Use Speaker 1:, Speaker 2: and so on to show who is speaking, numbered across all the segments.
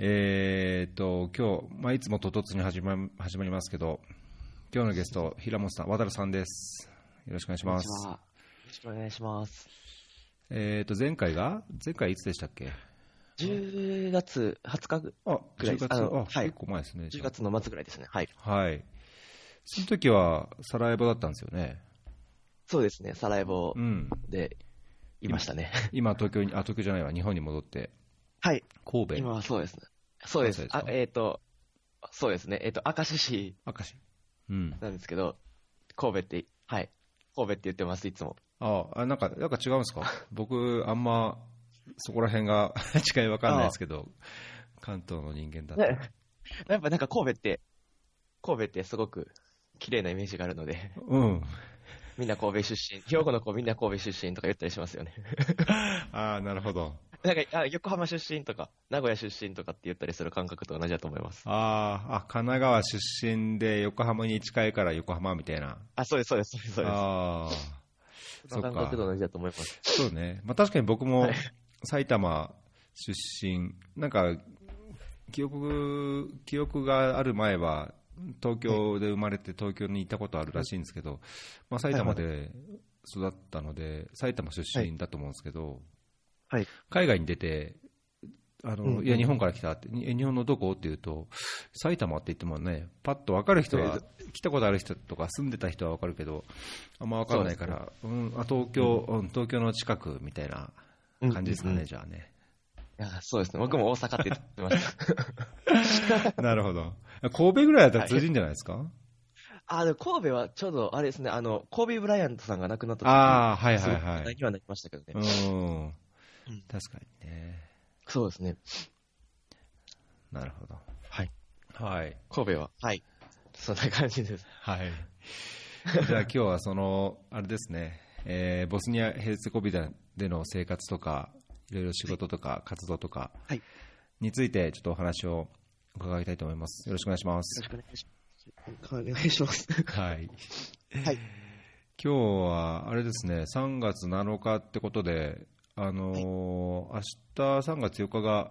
Speaker 1: えー、っと、今日、まあ、いつもととつに始ま始まりますけど、今日のゲスト、平本さん、渡さんです。よろしくお願いします。
Speaker 2: よろしくお願いします。
Speaker 1: えー、っと、前回が前回いつでしたっけ
Speaker 2: ？10月20日ぐ、
Speaker 1: あ、10
Speaker 2: ぐらいです
Speaker 1: 月、あ、
Speaker 2: はい
Speaker 1: 結構前ですね。
Speaker 2: 10月の末ぐらいですね。はい。
Speaker 1: はい。その時は、サラエボだったんですよね？
Speaker 2: そうですね。サラエボ
Speaker 1: うん。
Speaker 2: でいましたね。
Speaker 1: 今、東京に、あ、東京じゃないわ、日本に戻って、
Speaker 2: はい。
Speaker 1: 神戸、
Speaker 2: 今はそうですね。そうです。あ、えっ、と、そうですね。えっ、と、明石市
Speaker 1: 明石。うん。
Speaker 2: なんですけど、神戸って、はい。神戸って言ってます、いつも。
Speaker 1: ああ、なんか、なんか違うんですか？僕、あんま、そこら辺が 違いわかんないですけど、関東の人間だ
Speaker 2: やっぱなんか神戸って、神戸ってすごく綺麗なイメージがあるので、
Speaker 1: うん。
Speaker 2: みんな神戸出身、兵庫の子みんな神戸出身とか言ったりしますよね。
Speaker 1: ああ、なるほど。
Speaker 2: なんかあ横浜出身とか、名古屋出身とかって言ったりする感覚と同じだと思います。
Speaker 1: あーあ、神奈川出身で横浜に近いから横浜みたいな。
Speaker 2: あ、そうです、そうです、そうです。そうです
Speaker 1: ああ、
Speaker 2: その感覚と同じだと思います。
Speaker 1: そうね。まあ確かに僕も
Speaker 2: はい
Speaker 1: 埼玉出身、なんか、記憶、記憶がある前は、東京で生まれて東京に行ったことあるらしいんですけど、まあ埼玉で育ったので、埼玉出身だと思うんですけど、
Speaker 2: はい
Speaker 1: 海外に出て、あの、
Speaker 2: うんうん
Speaker 1: いや、日本から来たって、日本のどこ？って言うと、埼玉って言ってもね、パッと分かる人は、来たことある人とか住んでた人は分かるけど、あんま分かんないから、うん、あ東京、うん、東京の近くみたいな感じですかね、
Speaker 2: うんうんうん
Speaker 1: じゃあね。
Speaker 2: いやそうですね。僕も大阪って言ってました。
Speaker 1: なるほど。神戸ぐらいだったら通じるんじゃないですか、
Speaker 2: あ、でも神戸はちょうど、あれですね、あの、コービー・ブライアントさんが亡くなった時
Speaker 1: ああ、はいはいはい。
Speaker 2: にはなりましたけどね。
Speaker 1: うん
Speaker 2: うん。
Speaker 1: 確かにね。
Speaker 2: そうですね。
Speaker 1: なるほど。
Speaker 2: はい。
Speaker 1: はい。
Speaker 2: 神戸は？はい。そんな感じです。
Speaker 1: はい。じゃあ今日はその、あれですね、えーボスニア・ヘルツェゴビナでの生活とか、いろいろ仕事とか活動とか
Speaker 2: はい
Speaker 1: についてちょっとお話を伺いたいと思います。よろしくお願いします。
Speaker 2: よろしくお願いします。お願いします。
Speaker 1: はい。
Speaker 2: はい。
Speaker 1: 今日は、あれですね、3月7日ってことで、あのー明日3月4日が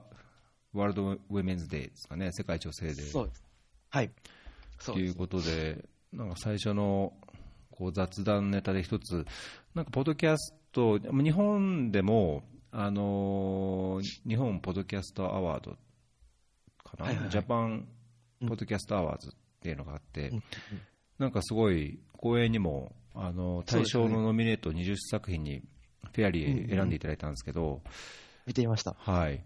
Speaker 1: ワールドウェメンズデーですかね、世界女性デー。
Speaker 2: そうです。はい。そ
Speaker 1: という。ことで、なんか最初のこう雑談ネタで一つ、なんかポッドキャスト、日本でも、あのー日本ポッドキャストアワードかな、
Speaker 2: はいはいはい。
Speaker 1: ジャパンポッドキャストアワーズっていうのがあって、
Speaker 2: うん。うん。
Speaker 1: なんかすごい光栄にも、あの大賞のノミネート20作品にフェアリー選んでいただいたんですけど、
Speaker 2: 見ていました。
Speaker 1: はい。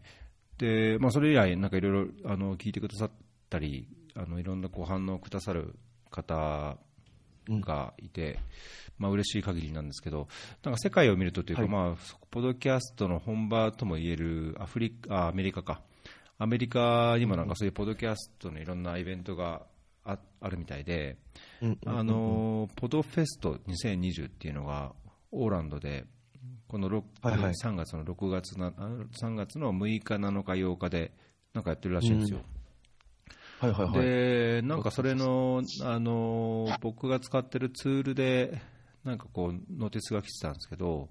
Speaker 1: で、まあ、それ以来、なんかいろいろ、あの、聞いてくださったり、あの、いろんなこう反応をくださる方がいて、まあ、嬉しい限りなんですけど、なんか世界を見るとというか、
Speaker 2: はい
Speaker 1: まあ、ポッドキャストの本場ともいえるアフリカ、あアメリカか。アメリカにもなんかそういうポッドキャストのいろんなイベントがああるみたいで、
Speaker 2: うん
Speaker 1: あ、のポドフェスト2020っていうのがオーランドでこのろ
Speaker 2: はいはい
Speaker 1: 3月の6月なあ3月の6日7日8日でなんかやってるらしいんですよ。
Speaker 2: はいはいはい。
Speaker 1: でなんかそれのあの僕が使ってるツールでなんかこう notice が来てたんですけど、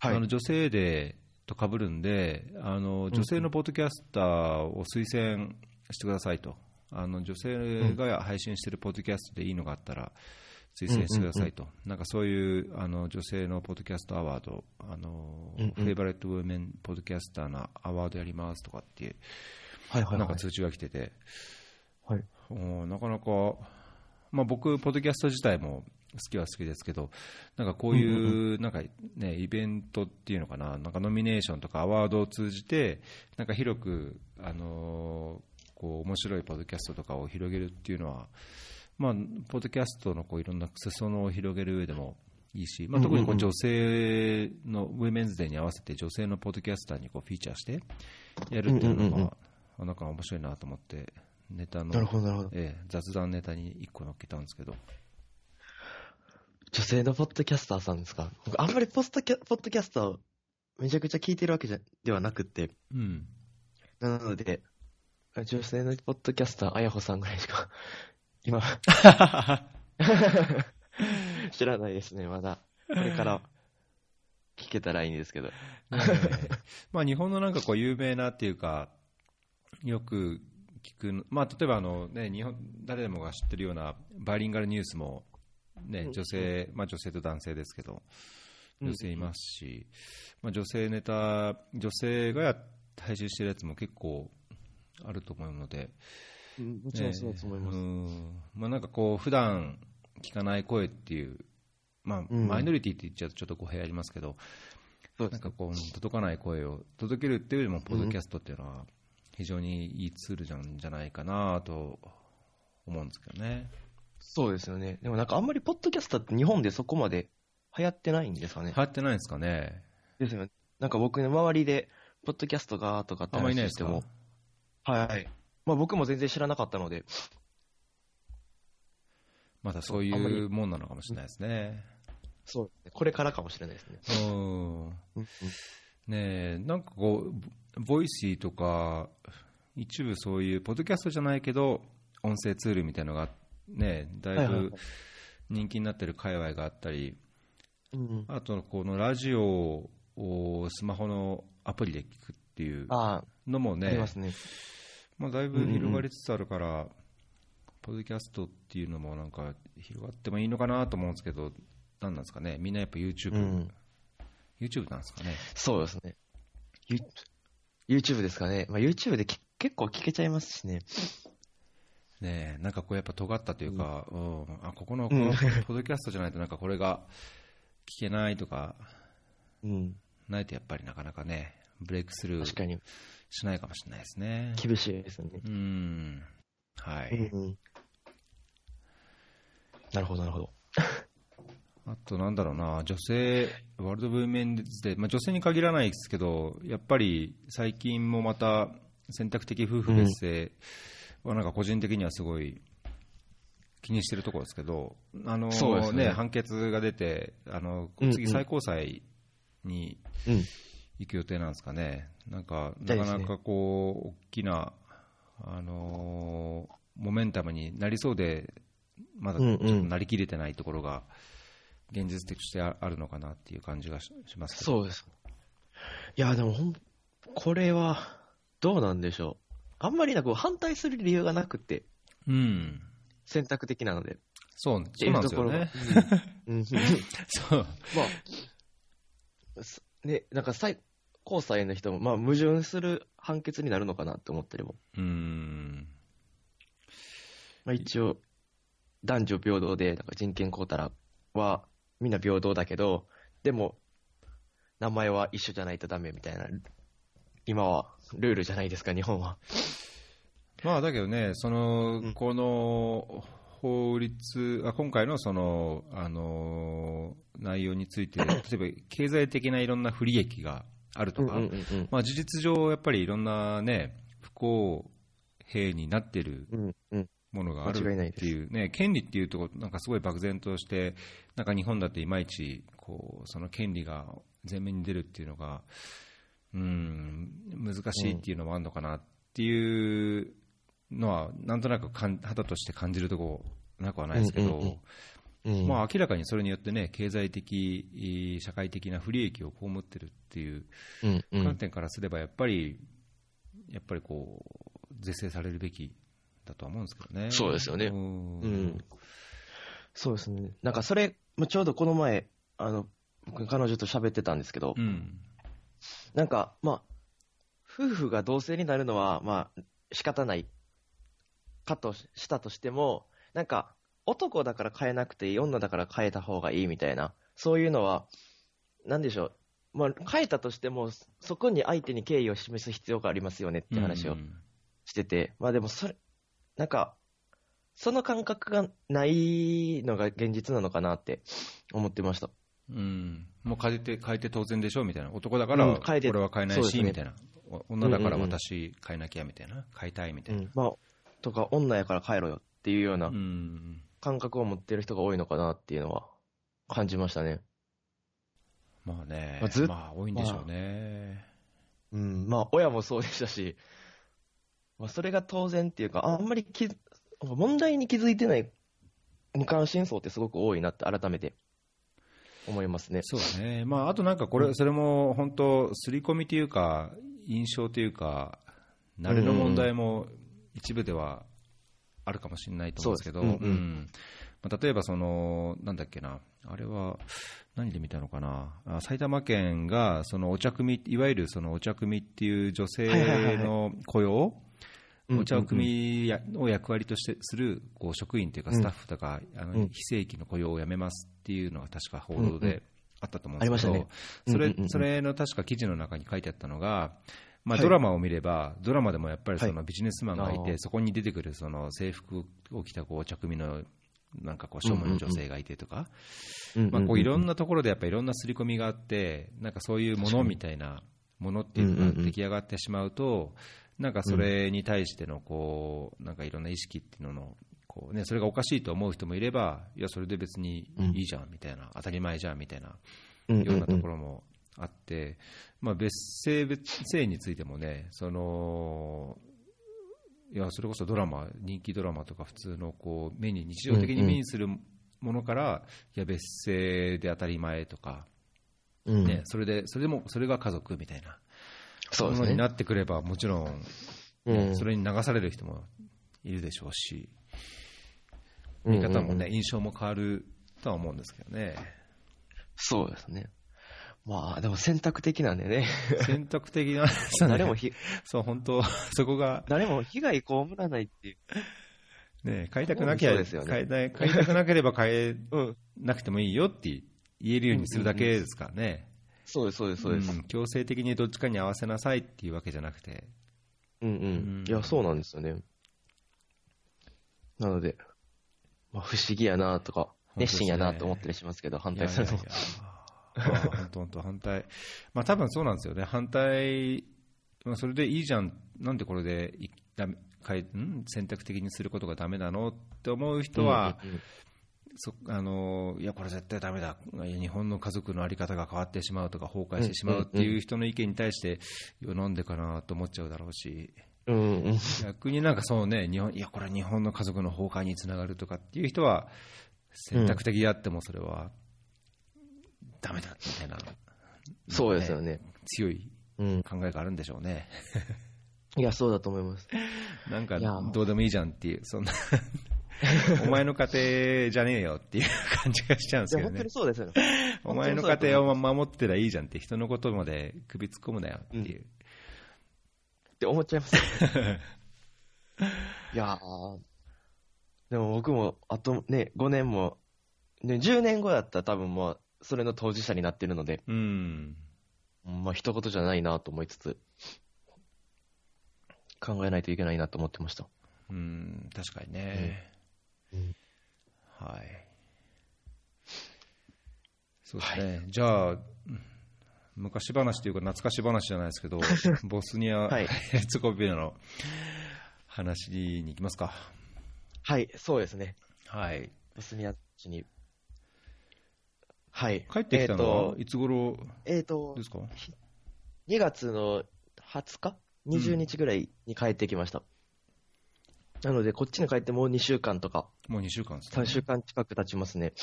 Speaker 2: はい
Speaker 1: あの女性デーと被るんであの女性のポッドキャスターを推薦してくださいと、あの女性が配信してるポッドキャストでいいのがあったら推薦してくださいと、なんかそういうあの女性のポッドキャストアワード、あの favorite women podcaster のアワードやりますとかっていう、
Speaker 2: はいはいはい。
Speaker 1: なんか通知が来てて、
Speaker 2: はい。
Speaker 1: うんなかなか、まあ、僕、ポッドキャスト自体も好きは好きですけど、なんかこういう、なんかね、イベントっていうのかな、なんかノミネーションとかアワードを通じて、なんか広く、あのーこう面白いポッドキャストとかを広げるっていうのは、まあ、ポッドキャストのこういろんな裾野を広げる上でもいいし、まあ、特にこう女性のウェメンズデーに合わせて女性のポッドキャスターにこうフィーチャーしてやるっていうの
Speaker 2: うんうんうん
Speaker 1: なんか面白いなと思って、ネタの。ええ、雑談ネタに1個乗っけたんですけど、
Speaker 2: 女性のポッドキャスターさんですか？僕あんまりポストキャポッドキャスターをめちゃくちゃ聞いてるわけじゃではなくって、
Speaker 1: うん、
Speaker 2: なので、女性のポッドキャスター、あやほさんぐらいしか、今、知らないですね、まだ。これから。聞けたらいいんですけど。
Speaker 1: ええまあ日本のなんかこう有名なっていうか、よく聞く、まあ、例えばあの、ね、日本誰でもが知ってるようなバイリンガルニュースも、ね、女性、まあ、女性と男性ですけど、女性いますし、まあ、女性ネタ、女性がや配信してるやつも結構あると思うので、
Speaker 2: うんもちろんそうだと思います。
Speaker 1: うんまあ、なんかこう、普段聞かない声っていう、まあ、
Speaker 2: うん
Speaker 1: マイノリティって言っちゃうとちょっと語弊ありますけど、
Speaker 2: そうです
Speaker 1: なんかこう、届かない声を届けるっていうよりも、ポッドキャストっていうのは、非常にいいツールなんじゃないかなと思うんですけどね。
Speaker 2: そうですよね。でもなんかあんまりポッドキャストって日本でそこまで流行ってないんですかね。
Speaker 1: 流行ってないんですかね。
Speaker 2: ですよね。なんか僕の周りで、ポッドキャストがとかって
Speaker 1: あんまりいないですか？
Speaker 2: 話しても、はい。まあ僕も全然知らなかったので、
Speaker 1: またそういうもんなのかもしれないですね。
Speaker 2: そう、これからかもしれないですね。
Speaker 1: うん。
Speaker 2: うん
Speaker 1: ねえ、なんかこう、ボ Voicy とか、一部そういう、ポッドキャストじゃないけど、音声ツールみたいなのが、ね、だい
Speaker 2: はいはいはい
Speaker 1: ぶ人気になってる界隈があったり、
Speaker 2: うん、
Speaker 1: あと、このラジオをスマホのアプリで聞くっていう
Speaker 2: ああ、あり
Speaker 1: のもね
Speaker 2: ま、すね。
Speaker 1: まあ、だいぶ広がりつつあるから、ポッドキャストっていうのもなんか広がってもいいのかなと思うんですけど、なんなんですかね、みんなやっぱ YouTube、
Speaker 2: うん
Speaker 1: YouTube なんですかね。
Speaker 2: そうですね。ユ YouTube ですかね。まあ、YouTube でき結構聞けちゃいますしね。
Speaker 1: ねえなんかこうやっぱ尖ったというか、うんあここの
Speaker 2: うん
Speaker 1: このポッドキャストじゃないとなんかこれが聞けないとか
Speaker 2: うん。
Speaker 1: ないとやっぱりなかなかねブレイクスルー
Speaker 2: 確かに。
Speaker 1: しないかもしれないですね。
Speaker 2: 厳しいですよね。
Speaker 1: うんはい、
Speaker 2: うんうん。なるほど、なるほど。
Speaker 1: あとなんだろうな女性ワールドブーメンズで、まあ、女性に限らないですけどやっぱり最近もまた選択的夫婦別姓はなんか個人的にはすごい気にしてるところですけど、あの
Speaker 2: そうですね
Speaker 1: 判決が出て、あの
Speaker 2: うんうん
Speaker 1: 次、最高裁に
Speaker 2: うん。
Speaker 1: 行く予定なんですかね、なんかなかなかこう大きな、あのモメンタムになりそうで、まだちょっとなりきれてないところが、現実的としてああるのかなっていう感じがしします
Speaker 2: そうです。いや、でもほん、これは、どうなんでしょう。あんまりなんか反対する理由がなくて、
Speaker 1: うん、
Speaker 2: 選択的なので。
Speaker 1: そうそうなんですよね。
Speaker 2: いうん。うん
Speaker 1: そう
Speaker 2: まあ、すね、なんか最高裁の人も、まあ、矛盾する判決になるのかなって思ったりも。
Speaker 1: うん
Speaker 2: まあ、一応、男女平等で、なんか人権こうたらは、みんな平等だけど、でも、名前は一緒じゃないとダメみたいな、今はルールじゃないですか、日本は。
Speaker 1: まあ、だけどね、その
Speaker 2: うん
Speaker 1: この法律、あ今回のそのあの内容について、例えば経済的ないろんな不利益があるとか、まあ、事実上、やっぱりいろんな、ね、不公平になってる。ものがあるっていう、ね、権利っていうと、なんかすごい漠然として、なんか日本だっていまいちこうその権利が前面に出るっていうのが、うん、難しいっていうのもあるのかなっていうのは、なんとなくかん肌として感じるとこなくはないですけど、
Speaker 2: うんうんうんうん。
Speaker 1: まあ、明らかにそれによってね、経済的、社会的な不利益を被ってるっていう観点からすれば、やっぱり、やっぱりこう、是正されるべきだとは思うんですけどね。
Speaker 2: そうですよね
Speaker 1: うん
Speaker 2: うんそうですね。なんかそれ、まあちょうどこの前、あの、僕彼女と喋ってたんですけど、
Speaker 1: うん。
Speaker 2: なんか、まあ、夫婦が同性になるのは、まあ、仕方ないかとしたとしても、なんか、男だから変えなくていい、女だから変えた方がいいみたいな、そういうのは、なんでしょう。まあ、変えたとしても、そこに相手に敬意を示す必要がありますよねって話を
Speaker 1: うん
Speaker 2: してて、まあでもそれ、なんか、その感覚がないのが現実なのかなって思ってました。
Speaker 1: うん、もう変えて変えて当然でしょみたいな、男だから
Speaker 2: うん変えて
Speaker 1: 俺は変えないし、みたいな、お女だから私変えなきゃみたいな、変えたいみたいな。
Speaker 2: うん。まあ、とか、女やから変えろよっていうような
Speaker 1: うん
Speaker 2: 感覚を持ってる人が多いのかなっていうのは感じましたね。
Speaker 1: まあね、
Speaker 2: まあずっ
Speaker 1: まあ多いんでしょうね。
Speaker 2: うん、まあ、親もそうでしたし、まあ、それが当然っていうか、あんまり気づ問題に気づいてない無関心層ってすごく多いなって改めて思いますね。
Speaker 1: そうね、まあ、あとなんかこれ、それも本当、刷り込みというか、印象というか、慣れの問題も一部ではあるかもしれないと思うんですけど、
Speaker 2: そうんうん。
Speaker 1: うん。まあ、例えばその、なんだっけな、あれは何で見たのかな、あ埼玉県がそのお茶組、いわゆるそのお茶組っていう女性
Speaker 2: はいはいはいはい。
Speaker 1: の雇用、
Speaker 2: うん
Speaker 1: お茶を組を役割としてするこう職員というか
Speaker 2: うん。
Speaker 1: スタッフとか、あの
Speaker 2: うん。
Speaker 1: 非正規の雇用をやめますっていうのが確か報道であったと思うんですけど、それそれの確か記事の中に書いてあったのが、まあ、
Speaker 2: はい。
Speaker 1: ドラマを見れば、ドラマでもやっぱりそ
Speaker 2: は
Speaker 1: のビジネスマンがいて、
Speaker 2: あー。
Speaker 1: そこに出てくるその制服を着たこうお茶組のなんかこう庶務の女性がいてとか、まあ、こういろん
Speaker 2: な、
Speaker 1: なところでやっぱりいろんな刷り込みがあって、なんかそういうものみたいなものっていうのが出来上がってしまうと、なんかそれに対してのこうなんかいろんな意識っていうののこう、ね、それがおかしいと思う人もいれば、いや、それで別にいいじゃんみたいな、当たり前じゃんみたいな
Speaker 2: うん。
Speaker 1: ようなところもあって、まあ、別姓別姓についてもね、そのいやそれこそドラマ、人気ドラマとか普通のこう目に日常的に目にするものから、いや別姓で当たり前とか、
Speaker 2: うん
Speaker 1: ね、それでそれでもそれが家族みたいな
Speaker 2: そうね。
Speaker 1: ものになってくれば、もちろん、
Speaker 2: うん
Speaker 1: それに流される人もいるでしょうし、
Speaker 2: うん
Speaker 1: 見方もね、印象も変わるとは思うんですけどね。
Speaker 2: そうですね。まあ、でも選択的なんでね。
Speaker 1: 選択的な、
Speaker 2: 誰もひ、
Speaker 1: そう、本当、そこが、
Speaker 2: 誰も被害被らないっていう。
Speaker 1: ね、買いたくな買いたい買いたくなければ買え
Speaker 2: うん。
Speaker 1: なくてもいいよって言えるようにするだけですからね。
Speaker 2: そうです、そうです、そうです。
Speaker 1: ん強制的にどっちかに合わせなさいっていうわけじゃなくて。
Speaker 2: うんう
Speaker 1: うん
Speaker 2: ん。いや、そうなんですよね。なので、まあ、不思議やなとか、熱心やなと思ったりしますけど、反対するの
Speaker 1: いやいやいやまあ本当、本当、反対、まあ多分そうなんですよね、反対、まあ、それでいいじゃん、なんでこれでいダメ変えん？選択的にすることがダメなのって思う人は、
Speaker 2: うんうんうん。
Speaker 1: そあのいや、これ絶対ダメだ、いや日本の家族の在り方が変わってしまうとか、崩壊してしまうっていう人の意見に対して、なんでかなと思っちゃうだろうし。
Speaker 2: うんうん。
Speaker 1: 逆になんかそうね、日本いや、これは日本の家族の崩壊につながるとかっていう人は、選択的であってもそれはダメだみたいな、
Speaker 2: そうですよね。
Speaker 1: 強い
Speaker 2: うん。
Speaker 1: 考えがあるんでしょうね。
Speaker 2: いや、そうだと思います。
Speaker 1: なんかどうでもいいじゃんっていう、そんな お前の家庭じゃねえよっていう感じがしちゃうんですけどね
Speaker 2: いや本当に。そうですよね。
Speaker 1: お前の家庭を守ってりゃいいじゃんって、人のことまで首突っ込むなよっていう。
Speaker 2: って思っちゃいます。いやー、でも僕も、あとね、5年も、ね、10年後だったら多分もう、それの当事者になってるので、
Speaker 1: うん。
Speaker 2: まあ、一言じゃないなと思いつつ、考えないといけないなと思ってました。
Speaker 1: うん、確かにね。
Speaker 2: うん
Speaker 1: はい。そうですね。じゃあ、うん昔話というか懐かし話じゃないですけど、ボスニア・
Speaker 2: はい
Speaker 1: ヘルツェゴビナの話に行きますか。
Speaker 2: はい、そうですね。
Speaker 1: はい。
Speaker 2: ボスニア地に。はい。
Speaker 1: 帰ってきたのは、
Speaker 2: えっ、
Speaker 1: いつ頃
Speaker 2: と、えーと
Speaker 1: ですか
Speaker 2: ？2月の20日 ?20 日ぐらいに帰ってきました。なので、こっちに帰ってもう2週間とか、
Speaker 1: もう2週間ですね。
Speaker 2: 3週間近く経ちますね。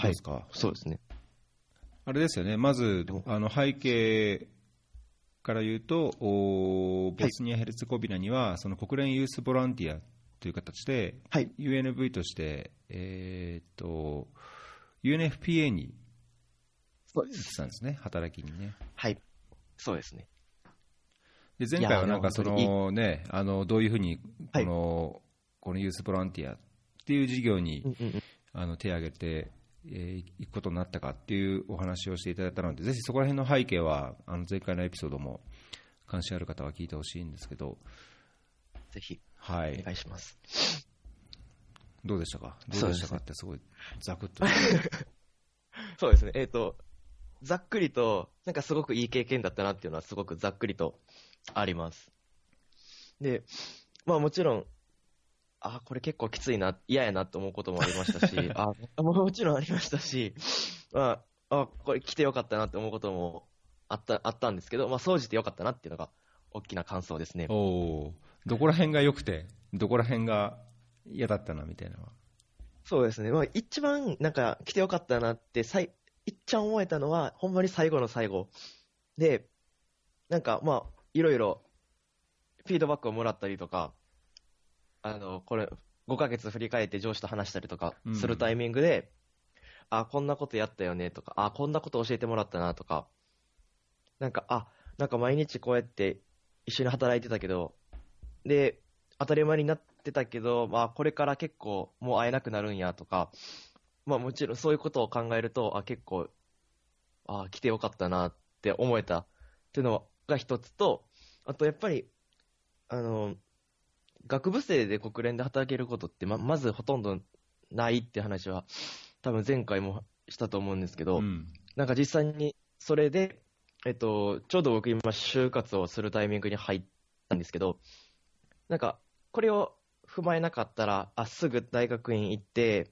Speaker 1: どうですか、
Speaker 2: そうですね。
Speaker 1: あれですよね、まずあの背景から言うと、おボスニア・ヘルツェゴビナには、その国連ユースボランティアという形で、
Speaker 2: はい。
Speaker 1: UNV として、えーっと UNFPA に行ってたんですね、働きにね。
Speaker 2: はい。そうですね。
Speaker 1: で前回はなんかその、ね、あのどういうふうに
Speaker 2: はい
Speaker 1: この,、このユースボランティアっていう事業に、
Speaker 2: うんうんうん。
Speaker 1: あの手を挙げて、えー行くことになったかっていうお話をしていただいたので、ぜひそこら辺の背景は、あの前回のエピソードも関心ある方は聞いてほしいんですけど、
Speaker 2: ぜひ、
Speaker 1: はい、
Speaker 2: お願いします。
Speaker 1: どうでしたか、どうでしたかって、すごいざくっと。
Speaker 2: そうですね。えっ、と、ざっくりと、なんかすごくいい経験だったなっていうのはすごくざっくりとあります。で、まあもちろん、あ、これ結構きついな、嫌やなと思うこともありましたし、あ、もちろんありましたし、まあ、あ、これ来てよかったなって思うこともあった、あったんですけど、まあ、総じてよかったなっていうのが大きな感想ですね。
Speaker 1: おーどこら辺が良くて、どこら辺が嫌だったなみたいな。
Speaker 2: そうですね。まあ、一番、なんか、来てよかったなって、さい、いっちゃん思えたのは、ほんまに最後の最後。で、なんかまあ、いろいろ、フィードバックをもらったりとか、あの、これ、5ヶ月振り返って上司と話したりとかするタイミングで、あ、こんなことやったよねとか、あ、こんなこと教えてもらったなとか、なんか、あ、なんか毎日こうやって一緒に働いてたけど、で、当たり前になってたけど、まあ、これから結構もう会えなくなるんやとか、まあもちろんそういうことを考えると、あ、結構、あ、来てよかったなって思えたっていうのが一つと、あとやっぱり、あの、学部生で国連で働けることってま、まずほとんどないって話は、多分前回もしたと思うんですけど、
Speaker 1: うん。
Speaker 2: なんか実際にそれで、えっと、ちょうど僕今就活をするタイミングに入ったんですけど、なんか、これを踏まえなかったら、あ、すぐ大学院行って、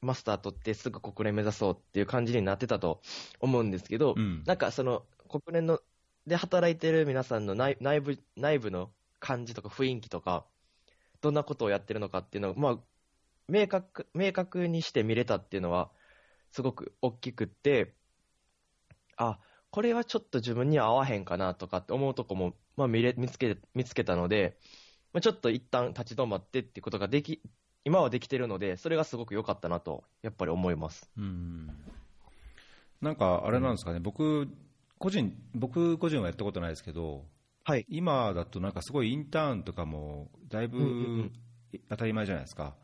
Speaker 2: マスター取ってすぐ国連目指そうっていう感じになってたと思うんですけど、
Speaker 1: うん。
Speaker 2: なんかその国連ので働いてる皆さんの内内部内部の感じとか雰囲気とか、どんなことをやってるのかっていうのを、まあ、明確明確にして見れたっていうのは、すごく大きくって、あ、これはちょっと自分には合わへんかなとかって思うとこも、まあ、見れ見つけ見つけたので、まあ、ちょっと一旦立ち止まってっていうことができ、今はできてるので、それがすごく良かったなと、やっぱり思います。
Speaker 1: うんなんかあれなんですかね、僕個人、僕個人はやったことないですけど、
Speaker 2: はい。
Speaker 1: 今だとなんかすごいインターンとかもだいぶ
Speaker 2: うんうんうん
Speaker 1: 当たり前じゃないですか。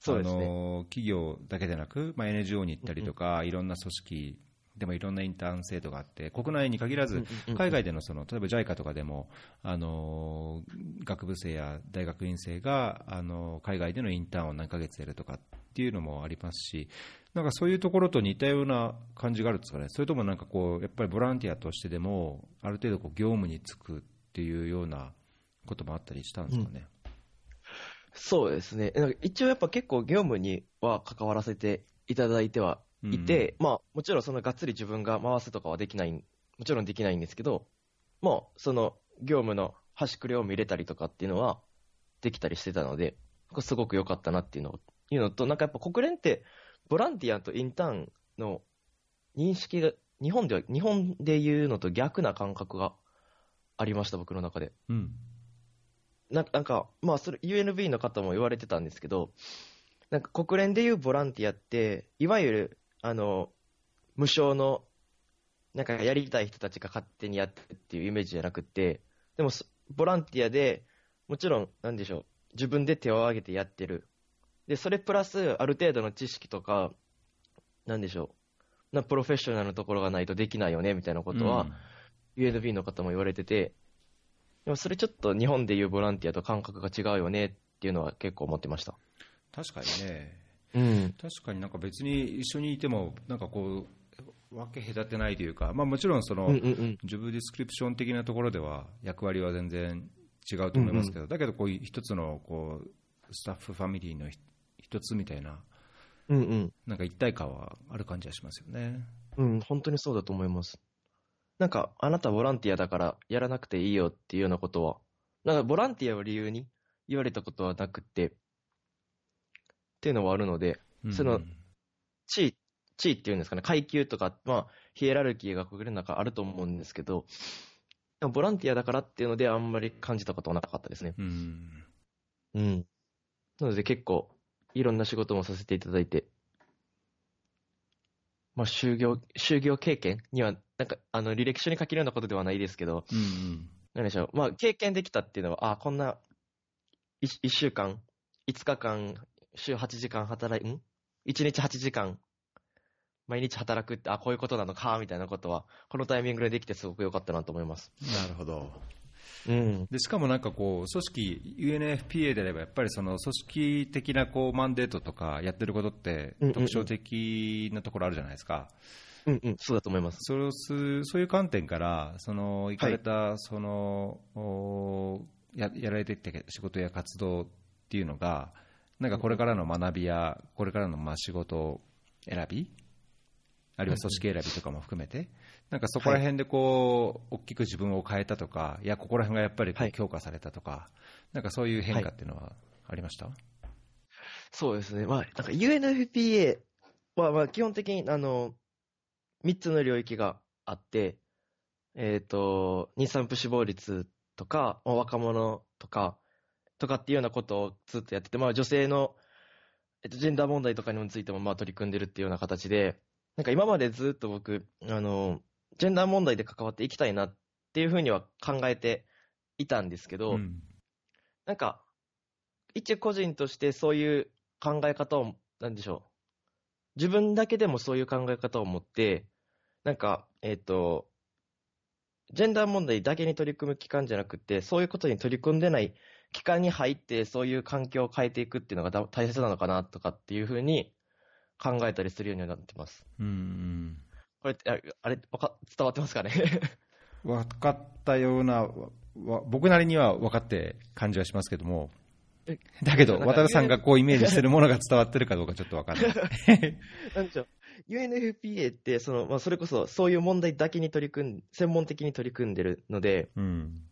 Speaker 2: そうですね。
Speaker 1: あの企業だけでなく、まあ、NGO に行ったりとか、いろんな組織でもいろんなインターン制度があって、国内に限らず
Speaker 2: うんうんうん、
Speaker 1: 海外でのその例えば JICA とかでも、あの学部生や大学院生が、あの海外でのインターンを何ヶ月やるとかっていうのもありますし、なんかそういうところと似たような感じがあるんですかね、それともなんかこう、やっぱりボランティアとしてでも、ある程度こう業務に就くっていうようなこともあったりしたんですかね。
Speaker 2: そうですね。なんか一応やっぱ結構業務には関わらせていただいてはいて、まあもちろんそのがっつり自分が回すとかはできない、もちろんできないんですけど、まあその業務の端くれを見れたりとかっていうのはできたりしてたので、すごく良かったなっていうのいうのと、なんかやっぱ国連ってボランティアとインターンの認識が、日本では、日本で言うのと逆な感覚がありました、僕の中で。
Speaker 1: うん
Speaker 2: なんか、なんかまあ、それ、UNB の方も言われてたんですけど、なんか国連でいうボランティアって、いわゆる、あの、無償の、なんかやりたい人たちが勝手にやってるっていうイメージじゃなくて、でもそ、ボランティアで、もちろん、なんでしょう、自分で手を挙げてやってる。で、それプラス、ある程度の知識とか、なんでしょう、なプロフェッショナルのところがないとできないよね、みたいなことは、UNB の方も言われてて、でもそれちょっと日本でいうボランティアと感覚が違うよねっていうのは結構思ってました。
Speaker 1: 確かにね、
Speaker 2: うん。
Speaker 1: 確かになんか別に一緒にいても、なんかこう、分け隔てないというか、まあ、もちろんその、
Speaker 2: うんうんうん。
Speaker 1: ジョブディスクリプション的なところでは、役割は全然違うと思いますけど、だけど、こういう一つのこうスタッフファミリーのひ一つみたいな、
Speaker 2: うんうん。
Speaker 1: なんか一体感はある感じがしますよね。
Speaker 2: うん、本当にそうだと思います。なんか、あなたボランティアだからやらなくていいよっていうようなことは、なんかボランティアを理由に言われたことはなくて、っていうのはあるので、
Speaker 1: うん
Speaker 2: その地位、地位っていうんですかね、階級とか、まあ、ヒエラルキーが国連の中あると思うんですけど、でもボランティアだからっていうのであんまり感じたことはなかったですね。
Speaker 1: うん
Speaker 2: うん。なので結構、いろんな仕事もさせていただいて、まあ、就業、就業経験には、なんか、あの、履歴書に書けるようなことではないですけど、
Speaker 1: うんうん
Speaker 2: なんでしょう。まあ、経験できたっていうのは、あこんな、一一週間、5日間、週8時間働い、ん ?1 日8時間、毎日働くって、あ、こういうことなのか、みたいなことは、このタイミングでできてすごく良かったなと思います。
Speaker 1: なるほど。
Speaker 2: うん。
Speaker 1: でしかもなんかこう、組織、UNFPA であれば、やっぱりその組織的なこうマンデートとかやってることって
Speaker 2: うんうんうん
Speaker 1: 特徴的なところあるじゃないですか。
Speaker 2: うんうん、そうだと思います。
Speaker 1: それをすそういう観点から、その行かれた、そのおややられてきた仕事や活動っていうのが、なんかこれからの学びや、これからのまあ仕事選び、あるいは組織選びとかも含めて、なんかそこら辺でこう、大きく自分を変えたとか、いや、ここら辺がやっぱりこ
Speaker 2: はい
Speaker 1: う強化されたとか、なんかそういう変化っていうのはありました、
Speaker 2: そうですね。まあ、なんか UNFPA は、まあ、基本的に、あの、3つの領域があって、えっ、と、妊産婦死亡率とか、まあ若者とか、とかっていうようなことをずっとやってて、まあ女性の、えっと、ジェンダー問題とかにもついてもまあ取り組んでるっていうような形で、なんか今までずっと僕、あの、ジェンダー問題で関わっていきたいなっていうふうには考えていたんですけど、
Speaker 1: うん
Speaker 2: なんか、一個人としてそういう考え方を、なんでしょう。自分だけでもそういう考え方を持って、なんか、えっ、と、ジェンダー問題だけに取り組む機関じゃなくて、そういうことに取り組んでない機関に入って、そういう環境を変えていくっていうのがだ大切なのかなとかっていうふうに考えたりするようになってます。
Speaker 1: うん
Speaker 2: これって、ああれ、わか伝わってますかね？
Speaker 1: 分かったような、わ僕なりには分かって感じはしますけども
Speaker 2: え、
Speaker 1: だけど、渡るさんがこうイメージしてるものが伝わってるかどうかちょっと分かんない。
Speaker 2: なんでしょう？UNFPA って、その、まあ、それこそ、そういう問題だけに取り組ん、専門的に取り組んでるので、
Speaker 1: うん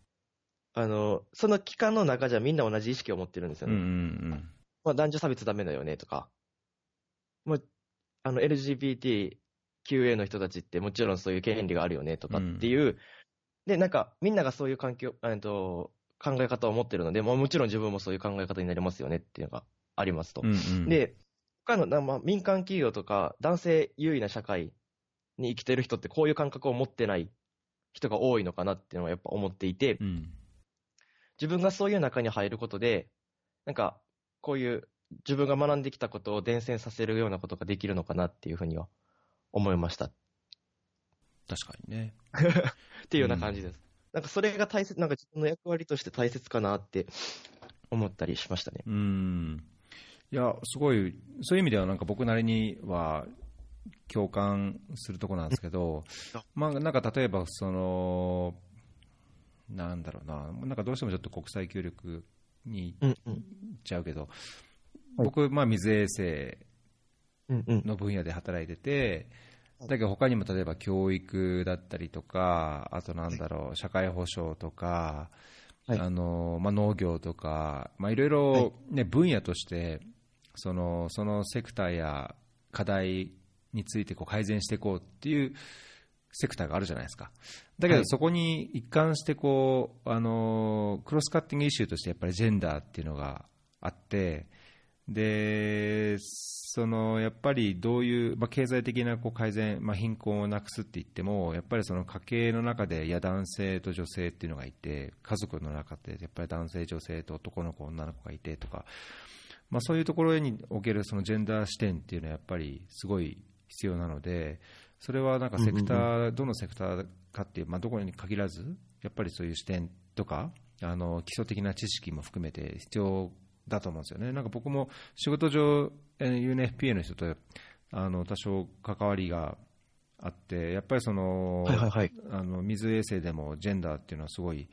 Speaker 2: あの、その機関の中じゃみんな同じ意識を持ってるんですよ
Speaker 1: うんう
Speaker 2: ね。
Speaker 1: ん。
Speaker 2: まあ、男女差別ダメだよねとか、まあ、あの、LGBTQA の人たちってもちろんそういう権利があるよねとかっていう、で、なんか、みんながそういう環境、えっと、考え方を持ってるので、まあ、もちろん自分もそういう考え方になりますよねっていうのがありますと。
Speaker 1: うんうん、
Speaker 2: で、他の、なまあ、民間企業とか、男性優位な社会に生きてる人って、こういう感覚を持ってない人が多いのかなっていうのはやっぱ思っていて、
Speaker 1: うん
Speaker 2: 自分がそういう中に入ることで、なんか、こういう自分が学んできたことを伝染させるようなことができるのかなっていうふうには思いました。っ
Speaker 1: 確かにね。
Speaker 2: ていうような感じです。なんかそれが大切、なんか自分の役割として大切かなって思ったりしましたね。
Speaker 1: うんいや、すごい、そういう意味ではなんか僕なりには共感するところなんですけど、まあ、なんか例えば、その、なんだろうな、なんかどうしてもちょっと国際協力に
Speaker 2: うんうん。
Speaker 1: 行っちゃうけど、僕、まあ、水衛生
Speaker 2: うんうん。
Speaker 1: の分野で働いてて、だけど他にも例えば教育だったりとか、あとなんだろう、社会保障とか、
Speaker 2: はい。
Speaker 1: あのまあ、農業とか、まあ、いろいろ、ね分野としてその、そのセクターや課題についてこう改善していこうっていうセクターがあるじゃないですか。だけ
Speaker 2: はい
Speaker 1: どそこに一貫してこう、あのクロスカッティングイシューとしてやっぱりジェンダーっていうのがあって、でそのやっぱりどういう、まあ、経済的なこう改善、まあ、貧困をなくすって言っても、やっぱりその家計の中でいや男性と女性っていうのがいて、家族の中でやっぱり男性、女性と男の子、女の子がいてとか、まあ、そういうところにおけるそのジェンダー視点っていうのはやっぱりすごい必要なので、それはなんかセクター、どのセクターかっていう、まあ、どこに限らず、やっぱりそういう視点とか、あの基礎的な知識も含めて必要だと思うんですよね。なんか僕も仕事上、えー UNFPA の人とあの多少関わりがあって、やっぱりその、
Speaker 2: はいはいはい。
Speaker 1: あの水衛生でもジェンダーっていうのはすごい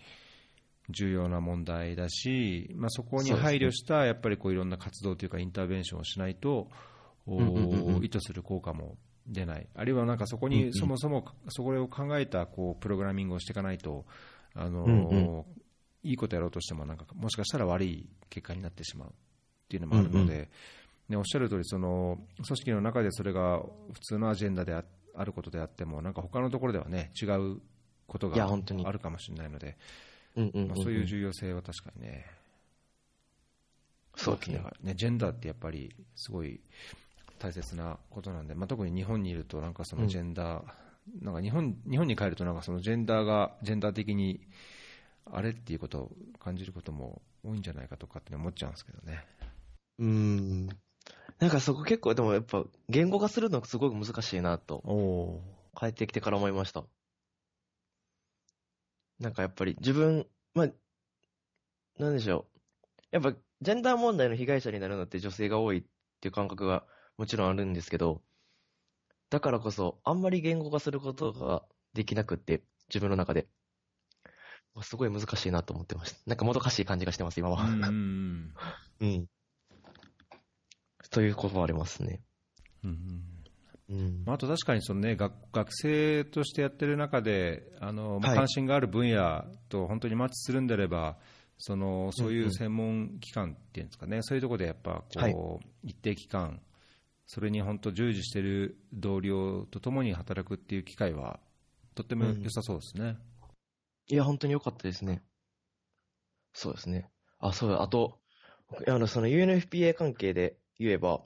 Speaker 1: 重要な問題だし、まあ、そこに配慮したやっぱりこういろんな活動というかインターベンションをしないと、意図する効果も出ない、あるいはなんかそこにそもそもそこを考えたこうプログラミングをしていかないと、あの
Speaker 2: うんうん。
Speaker 1: いいことやろうとしてもなんかもしかしたら悪い結果になってしまうっていうのもあるので、
Speaker 2: うんう
Speaker 1: ね、おっしゃる通りその組織の中でそれが普通のアジェンダでああることであってもなんか他のところではね違うことがあるかもしれないので、
Speaker 2: うんうんうん
Speaker 1: まあ、そういう重要性は確かにね、
Speaker 2: そうですね。
Speaker 1: ねジェンダーってやっぱりすごい大切なことなんで、まあ、特に日本にいるとなんかそのジェンダー、なんか日本日本に帰るとなんかそのジェンダーがジェンダー的にあれっていうことを感じることも多いんじゃないかとかって思っちゃうんですけどね。
Speaker 2: うーん。なんかそこ結構、でもやっぱ言語化するのすごく難しいなと、
Speaker 1: お
Speaker 2: 帰ってきてから思いました。なんかやっぱり自分、まあ、なんでしょう。やっぱジェンダー問題の被害者になるのって女性が多いっていう感覚がもちろんあるんですけど、だからこそあんまり言語化することができなくって、自分の中で。まあすごい難しいなと思ってました。なんかもどかしい感じがしてます、今は。
Speaker 1: うんうん
Speaker 2: うん。ということはありますね。
Speaker 1: うんうん
Speaker 2: うん。
Speaker 1: まああと確かにその、ね、学学生としてやってる中であの、まあ
Speaker 2: はい
Speaker 1: 関心がある分野と本当にマッチするんであればそのそういう専門機関っていうんですかね、そういうところでやっぱこう、
Speaker 2: はい
Speaker 1: 一定期間それに本当従事している同僚とともに働くっていう機会はとっても良さそうですね。
Speaker 2: いや、本当に良かったですね。そうですね。あ、そうだ、あと、僕あの、その UNFPA 関係で言えば、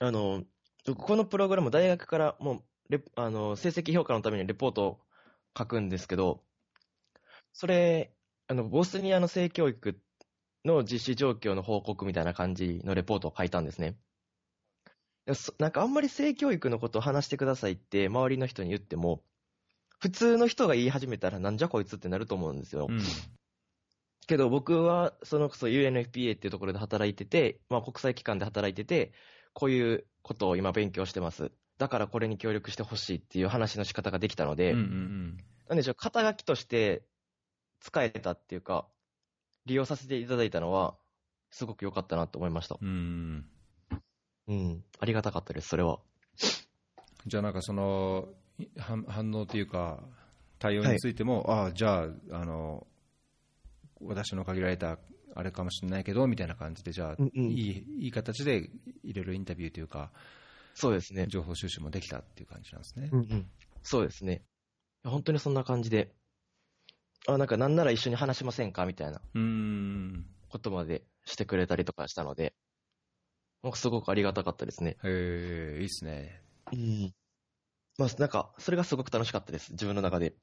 Speaker 2: あの、僕このプログラム、大学からもうレ、あの、成績評価のためにレポートを書くんですけど、それ、あの、ボスニアの性教育の実施状況の報告みたいな感じのレポートを書いたんですね。なんかあんまり性教育のことを話してくださいって周りの人に言っても、普通の人が言い始めたらなんじゃこいつってなると思うんですよ。
Speaker 1: うん。
Speaker 2: けど僕はそのこそ UNFPA っていうところで働いてて、まあ国際機関で働いてて、こういうことを今勉強してます。だからこれに協力してほしいっていう話の仕方ができたので、
Speaker 1: うんうん
Speaker 2: なんでしょう、肩書きとして使えたっていうか、利用させていただいたのは、すごく良かったなと思いました。
Speaker 1: うん。うん。
Speaker 2: うん。ありがたかったです、それは。
Speaker 1: じゃあなんかそのい反反応というか対応についても、ああじゃああの私の限られたあれかもしれないけどみたいな感じでじゃあ、
Speaker 2: うんうん
Speaker 1: いいいい形でいろいろインタビューというか
Speaker 2: そうですね。
Speaker 1: 情報収集もできたっていう感じなんですね。
Speaker 2: うんうん。そうですね。本当にそんな感じで、あ、なんかなんなら一緒に話しませんか？みたいな
Speaker 1: うーん
Speaker 2: ことまでしてくれたりとかしたので、すごくありがたかったですね。
Speaker 1: へえいいっすね。
Speaker 2: うん。まあ、なんか、それがすごく楽しかったです。自分の中で。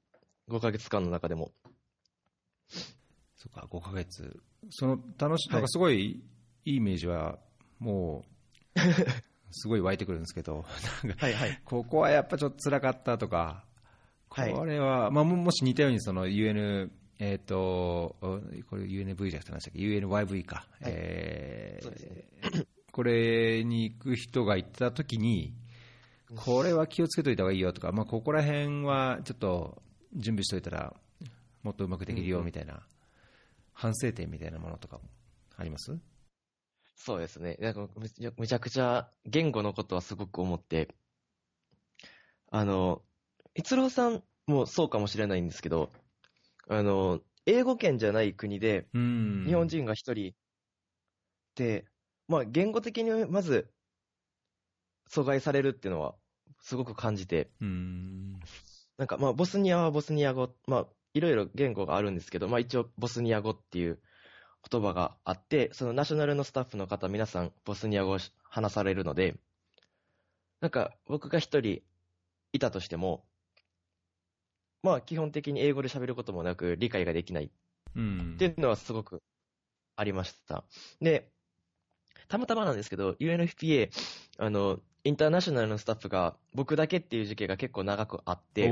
Speaker 2: 5ヶ月間の中でも。
Speaker 1: そっか5ヶ月その楽し
Speaker 2: はい
Speaker 1: なんかすごいいいイメージはもう すごい湧いてくるんですけどなんか
Speaker 2: はいはい。
Speaker 1: ここはやっぱちょっと辛かったとか、こ
Speaker 2: はい
Speaker 1: れは、まあ、ももし似たようにその UN、えっ、と、これ UNV じゃなくて何でしたっけ、UNYV か、
Speaker 2: はい
Speaker 1: えー
Speaker 2: そうですね
Speaker 1: これに行く人が行った時に、これは気をつけといた方がいいよとか、まあ、ここら辺はちょっと準備しておいたら、もっとうまくできるよみたいな、反省点みたいなものとかもあります？
Speaker 2: そうですね。なんかむちゃくちゃ言語のことはすごく思って、あの、逸郎さんもそうかもしれないんですけど、あの、英語圏じゃない国で
Speaker 1: うん。
Speaker 2: 日本人が一人で、まあ言語的にまず阻害されるっていうのはすごく感じて、
Speaker 1: うん
Speaker 2: なんかまあボスニアはボスニア語、まあいろいろ言語があるんですけど、まあ一応ボスニア語っていう言葉があって、そのナショナルのスタッフの方皆さんボスニア語を話されるので、なんか僕が一人いたとしても、まあ基本的に英語で喋ることもなく理解ができない
Speaker 1: うん
Speaker 2: っていうのはすごくありました。で、たまたまなんですけど、UNFPA、あの、インターナショナルのスタッフが僕だけっていう時期が結構長くあって、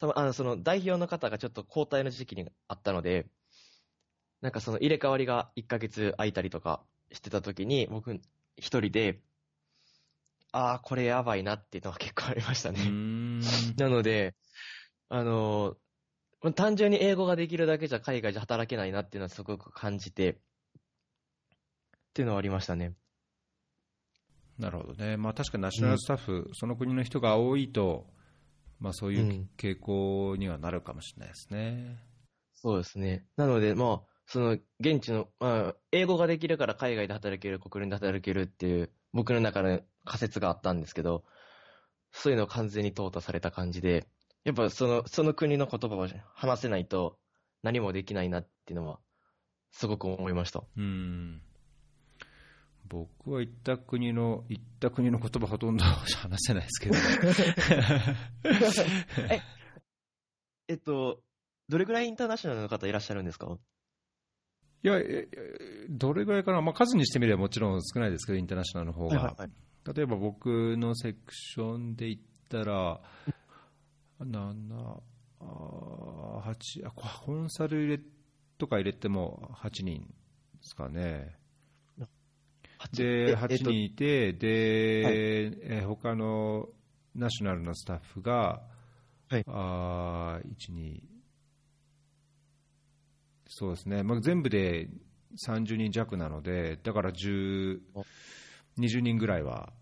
Speaker 2: たまあのその代表の方がちょっと交代の時期にあったので、なんかその入れ替わりが1ヶ月空いたりとかしてた時に、僕一人で、ああ、これやばいなっていうのは結構ありました
Speaker 1: う
Speaker 2: ね。
Speaker 1: ん
Speaker 2: なので、あのまあ単純に英語ができるだけじゃ海外じゃ働けないなっていうのはすごく感じて、っていうのはありましたね。
Speaker 1: なるほどね、まあ、確かにナショナルスタッフ、その国の人が多いと、まあ、そういううん傾向にはなるかもしれないですね。
Speaker 2: そうですね。なので、まあ、その、現地の、まあ、英語ができるから海外で働ける、国連で働けるっていう、僕の中で仮説があったんですけど、そういうのを完全に淘汰された感じで、やっぱその、その国の言葉を話せないと何もできないなっていうのは、すごく思いました。
Speaker 1: うん僕は行った国の行った国の言葉ほとんど話せないですけど、
Speaker 2: え、えっと、どれぐらいインターナショナルの方いらっしゃるんですか？
Speaker 1: いや、えどれぐらいかな、まあ、数にしてみればもちろん少ないですけど、インターナショナルの方が。
Speaker 2: い。
Speaker 1: 例えば僕のセクションで言ったら、7、あ8あ、コンサル入れとか入れても8人ですかね。で、
Speaker 2: え
Speaker 1: 8
Speaker 2: えっと。
Speaker 1: 人いて、で、えー他のナショナルなスタッフが、
Speaker 2: はい。
Speaker 1: あー1、2、そうですね、まあ、全部で30人弱なので、だから10
Speaker 2: お。
Speaker 1: 20人ぐらいは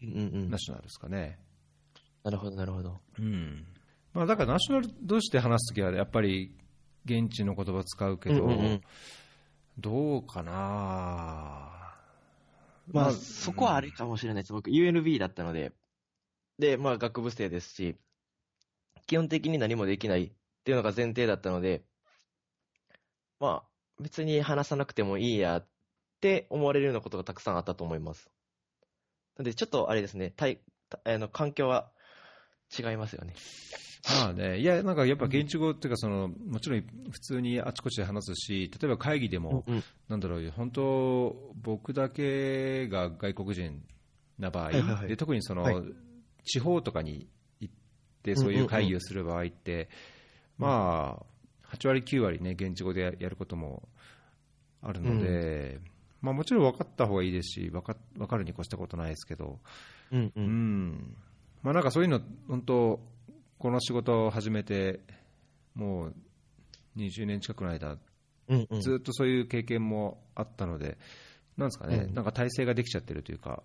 Speaker 1: ナショナルですかね。
Speaker 2: なるほど、なるほど。
Speaker 1: うん。まあ、だからナショナル同士で話すときは、やっぱり現地の言葉使うけど、
Speaker 2: うんうんうん。
Speaker 1: どうかな、
Speaker 2: まあ、そこはあれかもしれないです。僕、UNB だったので、で、まあ、学部生ですし、基本的に何もできないっていうのが前提だったので、まあ、別に話さなくてもいいやって思われるようなことがたくさんあったと思います。なんで、ちょっとあれですね、対あの環境は違いますよね。
Speaker 1: まあね、いや、なんかやっぱ現地語っていうかその、もちろん普通にあちこちで話すし、例えば会議でも、
Speaker 2: うんうん。
Speaker 1: なんだろう、本当、僕だけが外国人な場合、
Speaker 2: はいはいはい。
Speaker 1: で特にその、
Speaker 2: はい。
Speaker 1: 地方とかに行って、そういう会議をする場合って、まあ、8割、9割ね、現地語でややることもあるので、まあ、もちろん分かった方がいいですし、分か分かるに越したことないですけど、
Speaker 2: うんう。
Speaker 1: うんん、まあなんかそういうの、本当、この仕事を始めて、もう20年近くの間、
Speaker 2: うんうん。
Speaker 1: ずっとそういう経験もあったので、なんですかね、
Speaker 2: うん。
Speaker 1: なんか体制ができちゃってるというか、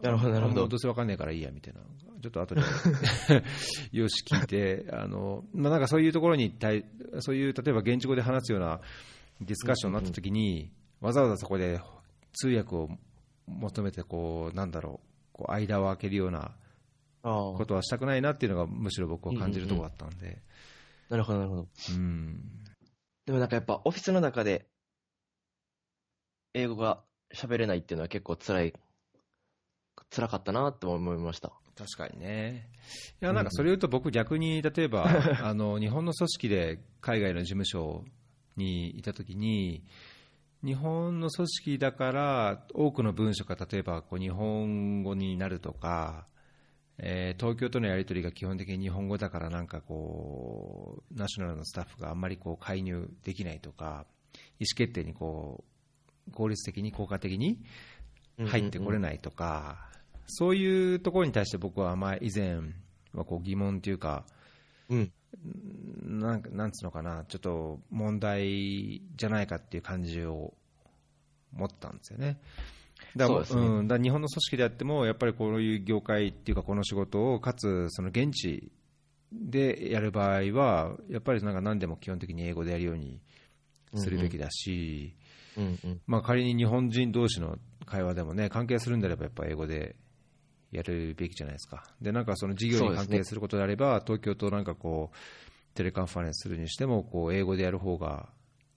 Speaker 2: なるほどなるほど。
Speaker 1: どうせわかんないからいいやみたいな、ちょっと後で よし聞いて、あのまあ、なんかそういうところに対、そういう例えば現地語で話すようなディスカッションになったときに、わざわざそこで通訳を求めてこう、なんだろう、こう間を空けるようなことはしたくないなっていうのが、むしろ僕は感じるところだったんで、
Speaker 2: なるほどなるほど。
Speaker 1: うん、
Speaker 2: でもなんかやっぱオフィスの中で英語が喋れないっていうのは結構辛い、辛かったなって思いました。
Speaker 1: 確かにね。いや、なんかそれ言うと、僕、逆に例えば あの日本の組織で海外の事務所にいたときに、日本の組織だから、多くの文書が例えばこう日本語になるとか、えー東京とのやり取りが基本的に日本語だから、なんかこう、ナショナルのスタッフがあんまりこう介入できないとか、意思決定にこう効率的に、効果的に入ってこれないとか、そういうところに対して僕はまあ以前はこう疑問というか、
Speaker 2: うん。
Speaker 1: なんかなんつうのかな、ちょっと問題じゃないかっていう感じを持ったんですよね。だから
Speaker 2: そうね
Speaker 1: ん、だ日本の組織であっても、やっぱりこういう業界っていうか、この仕事を、かつその現地でやる場合は、やっぱりなんか何でも基本的に英語でやるようにするべきだし、
Speaker 2: うんうん。
Speaker 1: まあ、仮に日本人同士の会話でもね、関係するんであれば、やっぱ英語でやるべきじゃないですか。で、なんかその事業に関係することであれば、東京となんかこう、テレカンファレンスするにしても、こう、英語でやる方が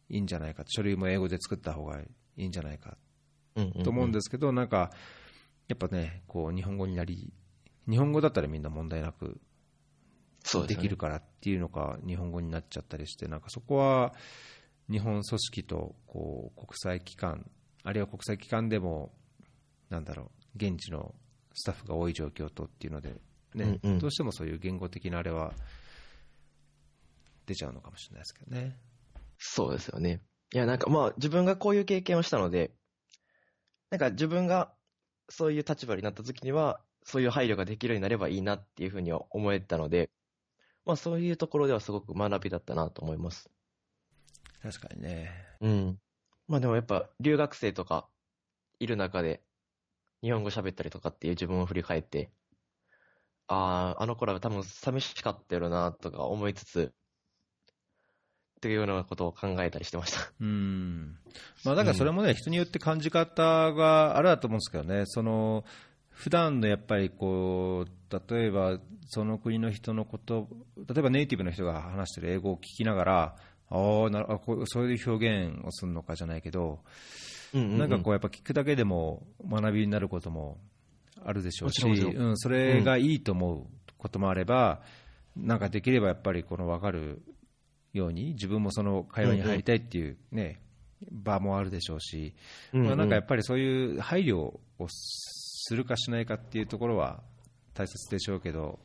Speaker 1: いいんじゃないか、書類も英語で作った方がいいんじゃないか。と思うんですけど、なんか、やっぱね、こう、日本語になり、日本語だったらみんな問題なく
Speaker 2: で
Speaker 1: きるからっていうのか、日本語になっちゃったりして、なんかそこは日本組織とこう国際機関、あるいは国際機関でも、なんだろう、現地のスタッフが多い状況とっていうので、ね
Speaker 2: うんうん
Speaker 1: どうしてもそういう言語的なあれは出ちゃうのかもしれないですけどね。
Speaker 2: そうですよね。いや、なんかまあ自分がこういう経験をしたので、なんか自分がそういう立場になった時には、そういう配慮ができるようになればいいなっていうふうには思えたので、まあそういうところではすごく学びだったなと思います。
Speaker 1: 確かにね。
Speaker 2: うん。まあでもやっぱ留学生とかいる中で日本語喋ったりとかっていう自分を振り返って、ああ、あの頃は多分寂しかったよなとか思いつつ、っていうようなことを考えたりしてました。
Speaker 1: うん。まあ、だからそれもね、人によって感じ方があるだと思うんですけどね、その、普段のやっぱりこう、例えばその国の人のこと、例えばネイティブの人が話してる英語を聞きながら、ああなあこう、そういう表現をするのかじゃないけど、
Speaker 2: うん
Speaker 1: なんかこう、やっぱ聞くだけでも学びになることもあるでしょうし、うん、それがいいと思うこともあれば、なんかできればやっぱりこの分かるように、自分もその会話に入りたいっていうね、場もあるでしょうし、
Speaker 2: うん
Speaker 1: まあ、なんかやっぱりそういう配慮をするかしないかっていうところは大切でしょうけど、